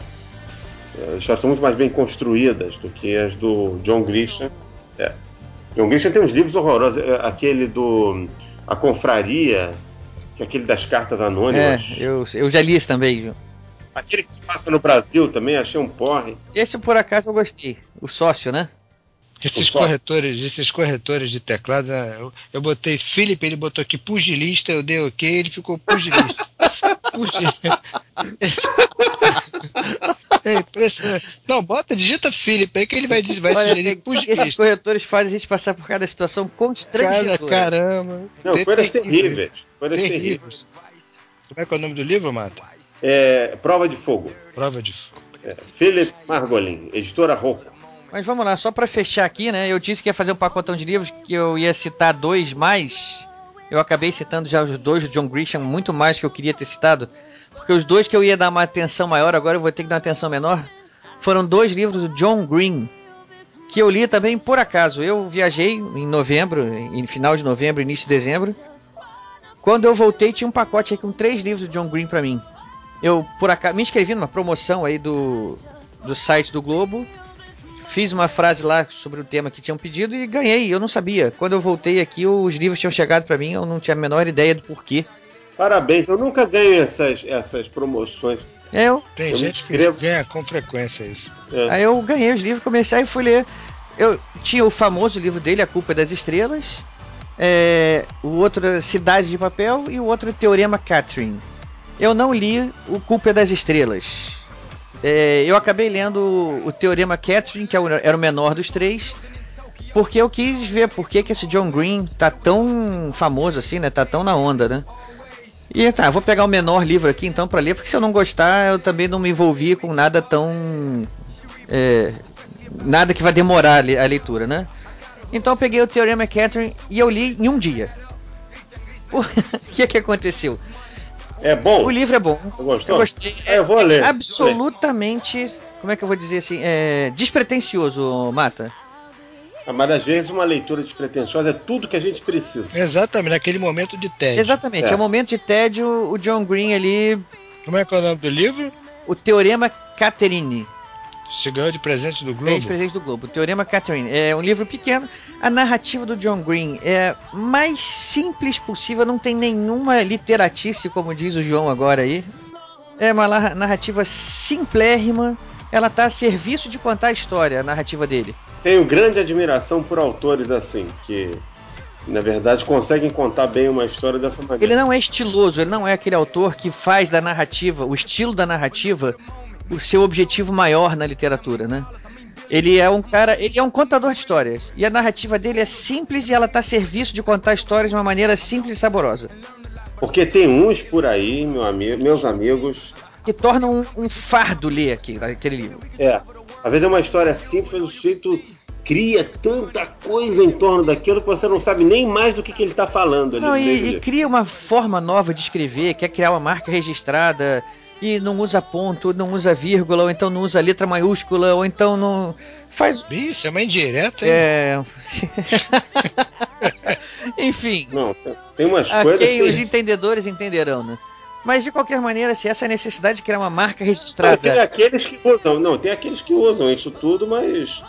Speaker 11: eh, As histórias são muito mais bem construídas do que as do John Grisham. É. John Grisham tem uns livros horrorosos. eh, Aquele do A Confraria, que é aquele das cartas
Speaker 14: É,
Speaker 11: anônimas.
Speaker 14: eu, eu já li esse também, Ju.
Speaker 11: Aquele que se passa no Brasil também, achei um porre.
Speaker 14: Esse por acaso eu gostei. O sócio, né?
Speaker 15: Esses corretores, esses corretores de teclado, ah, eu, eu botei Felipe, ele botou aqui pugilista, eu dei ok, ele ficou pugilista. Pugilista. É impressionante. Não, bota, digita Felipe aí que ele vai, dizer- vai
Speaker 14: Olha,
Speaker 15: sugerir
Speaker 14: tem- esses
Speaker 15: pugilista.
Speaker 14: corretores fazem a gente passar por cada situação
Speaker 15: Cara,
Speaker 14: constrangedora.
Speaker 15: caramba.
Speaker 11: Não, coisas
Speaker 15: tem-
Speaker 11: terríveis. Coisas
Speaker 15: terríveis. Como é que é o nome do livro, Mata?
Speaker 11: É, Prova de Fogo.
Speaker 15: Prova de fogo.
Speaker 11: É, Philip Margolin, editora Rocco.
Speaker 14: Mas vamos lá, só pra fechar aqui, né? Eu disse que ia fazer um pacotão de livros, que eu ia citar dois mais. Eu acabei citando já os dois do John Grisham, muito mais que eu queria ter citado. Porque os dois que eu ia dar uma atenção maior, agora eu vou ter que dar uma atenção menor. Foram dois livros do John Green, que eu li também por acaso. Eu viajei em novembro, em final de novembro, início de dezembro. Quando eu voltei, tinha um pacote aí com três livros do John Green pra mim. Eu, por acaso, me inscrevi numa promoção aí do, do site do Globo. Fiz uma frase lá sobre o tema que tinham pedido e ganhei. Eu não sabia. Quando eu voltei aqui, os livros tinham chegado pra mim. Eu não tinha a menor ideia do porquê.
Speaker 11: Parabéns, eu nunca ganho essas, essas promoções.
Speaker 14: É, eu,
Speaker 15: Tem
Speaker 11: Eu
Speaker 15: gente que ganha com frequência isso.
Speaker 11: É.
Speaker 14: Aí eu ganhei os livros, comecei e fui ler. Eu tinha o famoso livro dele, A Culpa é das Estrelas. é, o outro Cidade de Papel e o outro Teorema Catherine. Eu não li o Culpa é das Estrelas. É, eu acabei lendo o Teorema Catherine, que é era o menor dos três, porque eu quis ver por que, que esse John Green tá tão famoso assim, né? Tá tão na onda, né? E tá, vou pegar o menor livro aqui então pra ler, porque se eu não gostar, eu também não me envolvi com nada tão. é, nada que vai demorar a le- a leitura, né? Então eu peguei o Teorema Catherine e eu li em um dia. O que que aconteceu?
Speaker 11: É bom?
Speaker 14: O livro é bom.
Speaker 11: Gostou?
Speaker 14: Eu gostei.
Speaker 11: É, eu vou ler.
Speaker 14: Absolutamente. Como é que eu vou dizer assim? É, despretensioso, Mata.
Speaker 11: Ah, Mas às vezes uma leitura despretensiosa é tudo que a gente precisa.
Speaker 15: Exatamente, naquele momento de tédio.
Speaker 14: Exatamente, é.
Speaker 11: É.
Speaker 14: um momento de tédio, o John Green ali.
Speaker 15: Como é que é o nome do livro?
Speaker 14: O Teorema Catherine.
Speaker 15: Você ganhou de presente do
Speaker 14: Ganhei de
Speaker 15: Globo?
Speaker 14: presente do Globo. Teorema Catherine. É um livro pequeno. A narrativa do John Green é mais simples possível. Não tem nenhuma literatice, como diz o João agora aí. É uma narrativa simplérrima. Ela tá a serviço de contar a história, a narrativa dele.
Speaker 11: Tenho grande admiração por autores assim, que na verdade conseguem contar bem uma história dessa maneira.
Speaker 14: Ele não é estiloso, ele não é aquele autor que faz da narrativa, o estilo da narrativa, o seu objetivo maior na literatura, né? Ele é um cara, ele é um contador de histórias. E a narrativa dele é simples e ela tá a serviço de contar histórias de uma maneira simples e saborosa.
Speaker 11: Porque tem uns por aí, meu amigo, meus amigos,
Speaker 14: Que torna um, um fardo ler aqui, aquele livro.
Speaker 11: é, às vezes é uma história simples, o sujeito cria tanta coisa em torno daquilo que você não sabe nem mais do que, que ele está falando ali.
Speaker 14: Não, e, e cria uma forma nova de escrever, quer criar uma marca registrada e não usa ponto, não usa vírgula, ou então não usa letra maiúscula, ou então não faz
Speaker 15: Isso é uma indireta, hein?
Speaker 14: É. Enfim.
Speaker 11: Não, tem umas
Speaker 14: a
Speaker 11: coisas que-
Speaker 14: os entendedores entenderão, né? Mas de qualquer maneira, se essa necessidade de criar uma marca
Speaker 11: Não,
Speaker 14: registrada.
Speaker 11: tem aqueles que usam, não, tem aqueles que usam isso tudo, mas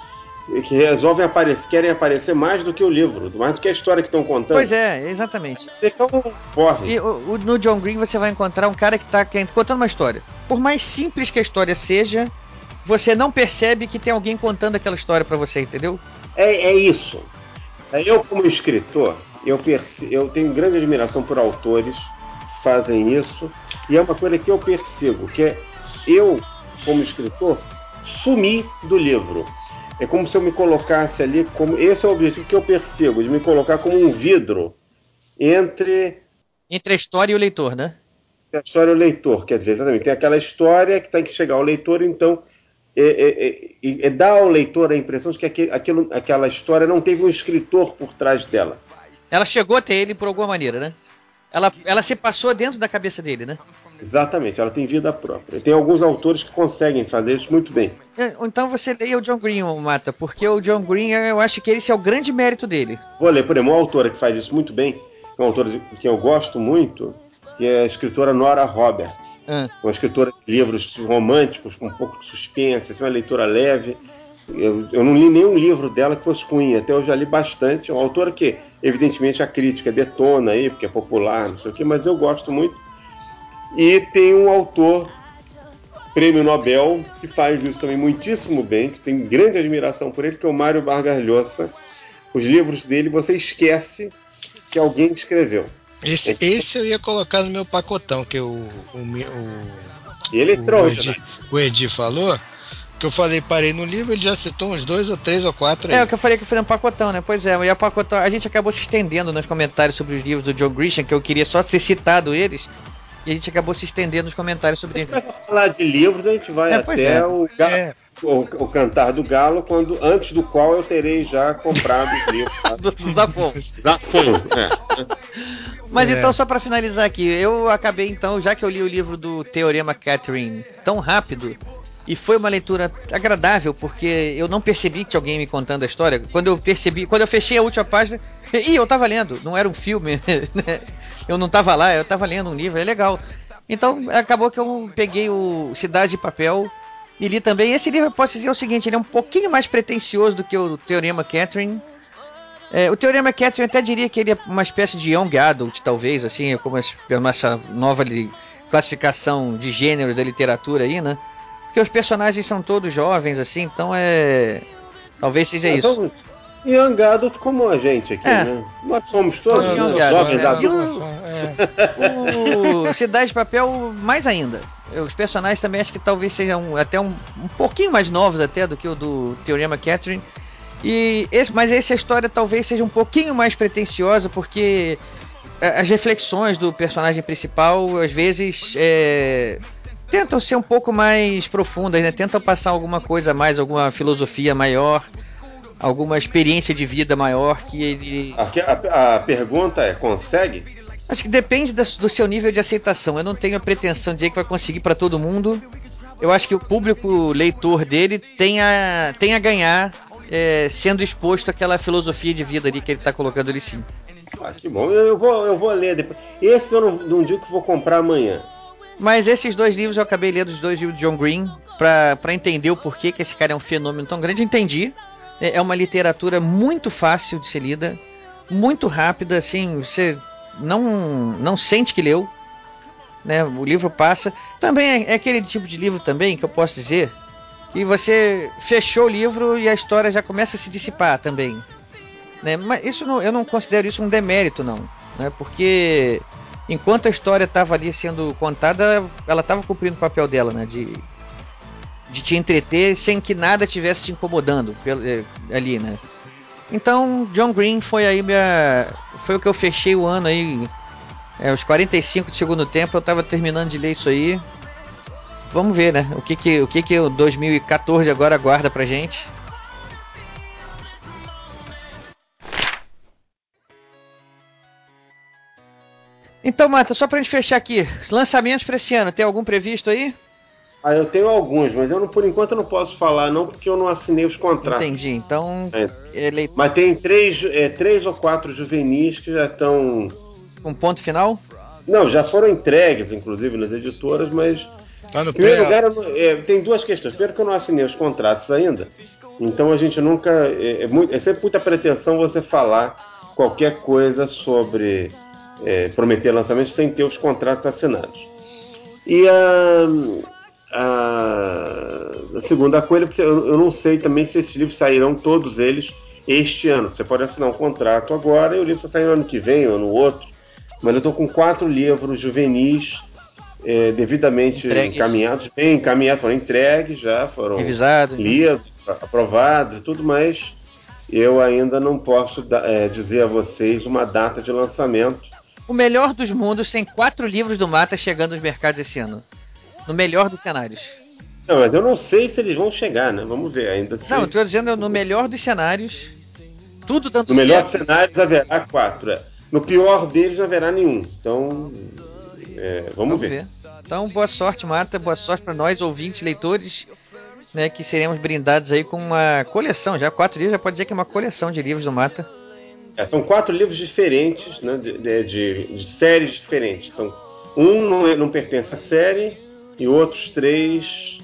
Speaker 11: que resolvem aparecer, querem aparecer mais do que o livro, mais do que a história que estão contando.
Speaker 14: Pois é, exatamente.
Speaker 11: Então, corre.
Speaker 14: E o- o- no John Green você vai encontrar um cara que está contando uma história. Por mais simples que a história seja, você não percebe que tem alguém contando aquela história pra você, entendeu?
Speaker 11: É, é isso. Eu, como escritor, eu, eu tenho grande admiração por autores que fazem isso, e é uma coisa que eu percebo, que é eu, como escritor, sumir do livro. É como se eu me colocasse ali como. Esse é o objetivo que eu percebo, de me colocar como um vidro entre
Speaker 14: Entre a história e o leitor, né?
Speaker 11: a história e o leitor. Quer dizer, exatamente, tem aquela história que tem que chegar ao leitor, então é, é, é, é dar ao leitor a impressão de que aquele, aquilo, aquela história não teve um escritor por trás dela.
Speaker 14: Ela chegou até ele por alguma maneira, né? Ela, ela se passou dentro da cabeça dele, né?
Speaker 11: Exatamente, ela tem vida própria. Tem alguns autores que conseguem fazer isso muito bem.
Speaker 14: É, Então você leia o John Green, Mata, porque o John Green, eu acho que esse é o grande mérito dele.
Speaker 11: Vou ler, por exemplo, uma autora que faz isso muito bem, é uma autora que eu gosto muito, que é a escritora Nora Roberts.
Speaker 14: Ah.
Speaker 11: Uma escritora de livros românticos, com um pouco de suspense, assim, uma leitura leve. Eu, eu não li nenhum livro dela que fosse ruim, até eu já li bastante. É uma autora que, evidentemente, a crítica detona aí, porque é popular, não sei o quê, mas eu gosto muito. E tem um autor, prêmio Nobel, que faz isso também muitíssimo bem, que tem grande admiração por ele, que é o Mário Vargas Llosa. Os livros dele você esquece que alguém escreveu.
Speaker 15: Esse, esse eu ia colocar no meu pacotão, que o, o, o,
Speaker 11: Ele é
Speaker 15: o. Edi, o Edi falou. Que eu falei, parei no livro, ele já citou uns dois ou três ou quatro aí.
Speaker 14: É, o que eu falei que foi um pacotão, né? Pois é, e a pacotão, a gente acabou se estendendo nos comentários sobre os livros do John Grisham, que eu queria só ter citado eles, e a gente acabou se estendendo nos comentários sobre eles.
Speaker 11: falar de livros, a gente vai
Speaker 14: É,
Speaker 11: até
Speaker 14: é.
Speaker 11: o, ga- o, o Cantar do Galo, quando, antes do qual eu terei já comprado os livros. tá?
Speaker 14: do Zafon.
Speaker 11: Zafon, é.
Speaker 14: Mas
Speaker 11: É.
Speaker 14: então, só pra finalizar aqui, eu acabei então, já que eu li o livro do Teorema Catherine tão rápido, e foi uma leitura agradável, porque eu não percebi que tinha alguém me contando a história. Quando eu percebi, quando eu fechei a última página, e eu tava lendo, não era um filme, né? Eu não tava lá, eu tava lendo um livro, é legal. Então acabou que eu peguei o Cidade de Papel e li também. Esse livro, eu posso dizer o seguinte, ele é um pouquinho mais pretensioso do que o Teorema Catherine. É, o Teorema Catherine eu até diria que ele é uma espécie de young adult, talvez, assim, como es- pela essa nova classificação de gênero da literatura aí, né? Porque os personagens são todos jovens, assim, então é. Talvez seja isso.
Speaker 11: Young Adult como a gente aqui,
Speaker 14: É.
Speaker 11: né? Nós somos todos né? jovens
Speaker 14: né?
Speaker 11: adultos.
Speaker 14: O Cidade de Papel, mais ainda. Os personagens também acho que talvez sejam até um, um pouquinho mais novos até do que o do Teorema Catherine. E esse, mas essa história talvez seja um pouquinho mais pretensiosa, porque a- as reflexões do personagem principal às vezes é, tentam ser um pouco mais profundas, né? Tentam passar alguma coisa a mais, alguma filosofia maior, alguma experiência de vida maior que ele
Speaker 11: Aqui a, a pergunta é: consegue?
Speaker 14: Acho que depende da- do seu nível de aceitação. Eu não tenho a pretensão de dizer que vai conseguir para todo mundo. Eu acho que o público leitor dele tem a, tem a ganhar é, sendo exposto àquela filosofia de vida ali que ele está colocando ali sim.
Speaker 11: Ah, que bom. Eu, eu vou, eu vou ler depois. Esse eu não, não digo que vou comprar amanhã.
Speaker 14: Mas esses dois livros eu acabei lendo os dois livros de John Green pra pra entender o porquê que esse cara é um fenômeno tão grande. Entendi. É é uma literatura muito fácil de ser lida, muito rápida, assim, você não, não sente que leu. Né? O livro passa. Também é, é aquele tipo de livro também que eu posso dizer que você fechou o livro e a história já começa a se dissipar também. Né? Mas isso não, eu não considero isso um demérito, não. Né? Porque enquanto a história estava ali sendo contada, ela estava cumprindo o papel dela, né? De, de te entreter sem que nada tivesse te incomodando eh, ali, né? Então, John Green foi aí minha. Foi o que eu fechei o ano aí. É, os 45 de segundo tempo eu tava terminando de ler isso aí. Vamos ver, né? O que que o, que que o 2014 agora aguarda pra gente. Então, Mata, só pra gente fechar aqui, lançamentos pra esse ano, tem algum previsto aí?
Speaker 11: Ah, eu tenho alguns, mas eu não, por enquanto eu não posso falar, não, porque eu não assinei os contratos.
Speaker 14: Entendi, então.
Speaker 11: É.
Speaker 14: Ele...
Speaker 11: Mas tem três, é, três ou quatro juvenis que já estão.
Speaker 14: Com ponto final?
Speaker 11: Não, já foram entregues, inclusive, nas editoras, mas.
Speaker 15: Tá no
Speaker 11: Em primeiro lugar, é, tem duas questões. Primeiro, que eu não assinei os contratos ainda. Então a gente nunca. É, é, muito, é sempre muita pretensão você falar qualquer coisa sobre é, prometer lançamento sem ter os contratos assinados. E a, a, a segunda coisa, eu, eu não sei também se esses livros sairão todos eles este ano. Você pode assinar um contrato agora e o livro só sair no ano que vem ou no outro. Mas eu estou com quatro livros juvenis é, devidamente
Speaker 14: Entregues.
Speaker 11: encaminhados, bem encaminhados, foram entregues já, foram
Speaker 14: Revisados, né?
Speaker 11: lidos, aprovados e tudo, mas eu ainda não posso é, dizer a vocês uma data de lançamento.
Speaker 14: O melhor dos mundos tem quatro livros do Mata chegando aos mercados esse ano. No melhor dos cenários.
Speaker 11: Não, mas eu não sei se eles vão chegar, né? Vamos ver ainda.
Speaker 14: Não, eu tô dizendo no melhor dos cenários. Tudo dando
Speaker 11: No melhor dos
Speaker 14: certo.
Speaker 11: cenários haverá quatro. é. No pior deles não haverá nenhum. Então, é, vamos, ver.
Speaker 14: Então, boa sorte, Mata. Boa sorte para nós, ouvintes, leitores, né, que seremos brindados aí com uma coleção. Já quatro livros, já pode dizer que é uma coleção de livros do Mata.
Speaker 11: É, são quatro livros diferentes, né, de, de- de- séries diferentes. São, um não, não pertence à série e outros três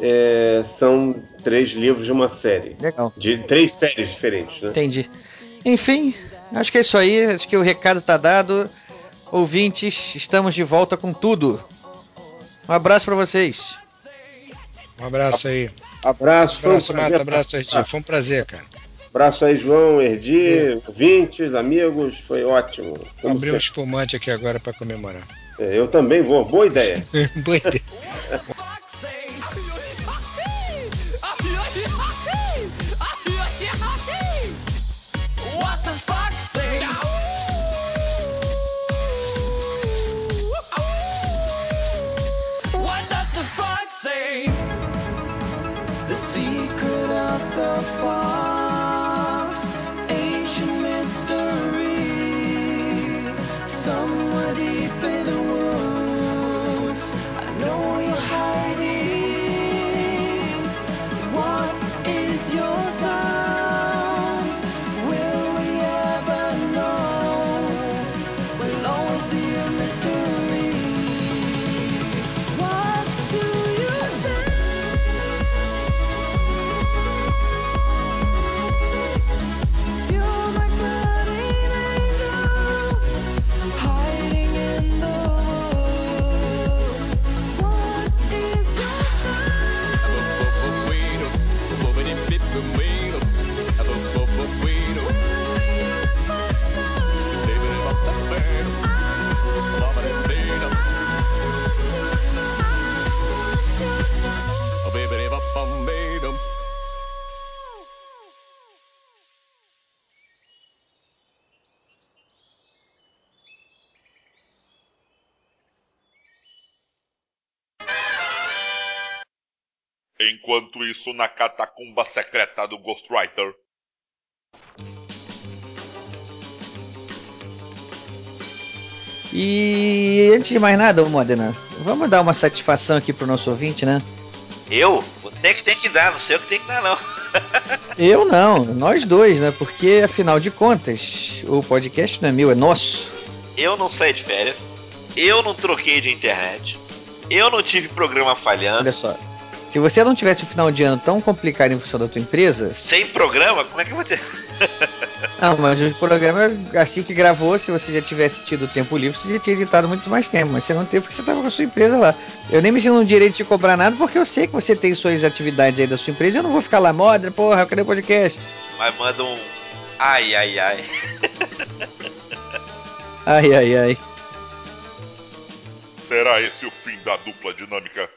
Speaker 11: é, são três livros de uma série.
Speaker 14: Legal.
Speaker 11: De três séries diferentes, né?
Speaker 14: Entendi. Enfim, acho que é isso aí. Acho que o recado tá dado. Ouvintes, estamos de volta com tudo. Um abraço para vocês.
Speaker 15: Um abraço aí.
Speaker 11: Abraço, um
Speaker 15: Abraço,
Speaker 11: prazer
Speaker 15: Mata, abraço. Erdi. Foi um prazer, cara.
Speaker 11: Abraço aí, João, Erdi, ouvintes, amigos, foi ótimo. Como
Speaker 15: Abri um espumante aqui agora pra comemorar.
Speaker 11: É, eu também vou, boa ideia.
Speaker 15: Boa ideia.
Speaker 17: What the fuck,
Speaker 18: Enquanto isso, na catacumba secreta do Ghostwriter.
Speaker 14: E antes de mais nada, Modena, vamos dar uma satisfação aqui pro nosso ouvinte, né?
Speaker 16: Eu? Você que tem que dar, não sei eu que tem que dar, não.
Speaker 14: Eu não, nós dois, né? Porque afinal de contas, o podcast não é meu, é nosso.
Speaker 16: Eu não saí de férias. Eu não troquei de internet. Eu não tive programa falhando.
Speaker 14: Olha só. Se você não tivesse o final de ano tão complicado em função da tua empresa,
Speaker 16: Sem programa? Como é que eu vou ter?
Speaker 14: Não, mas o programa, assim que gravou, se você já tivesse tido tempo livre, você já tinha editado muito mais tempo, mas você não teve porque você estava com a sua empresa lá. Eu nem me sinto no direito de cobrar nada, porque eu sei que você tem suas atividades aí da sua empresa, eu não vou ficar lá, moda, porra, cadê o podcast?
Speaker 16: Mas manda um. Ai, ai, ai.
Speaker 14: Ai, ai, ai.
Speaker 18: Será esse o fim da dupla dinâmica?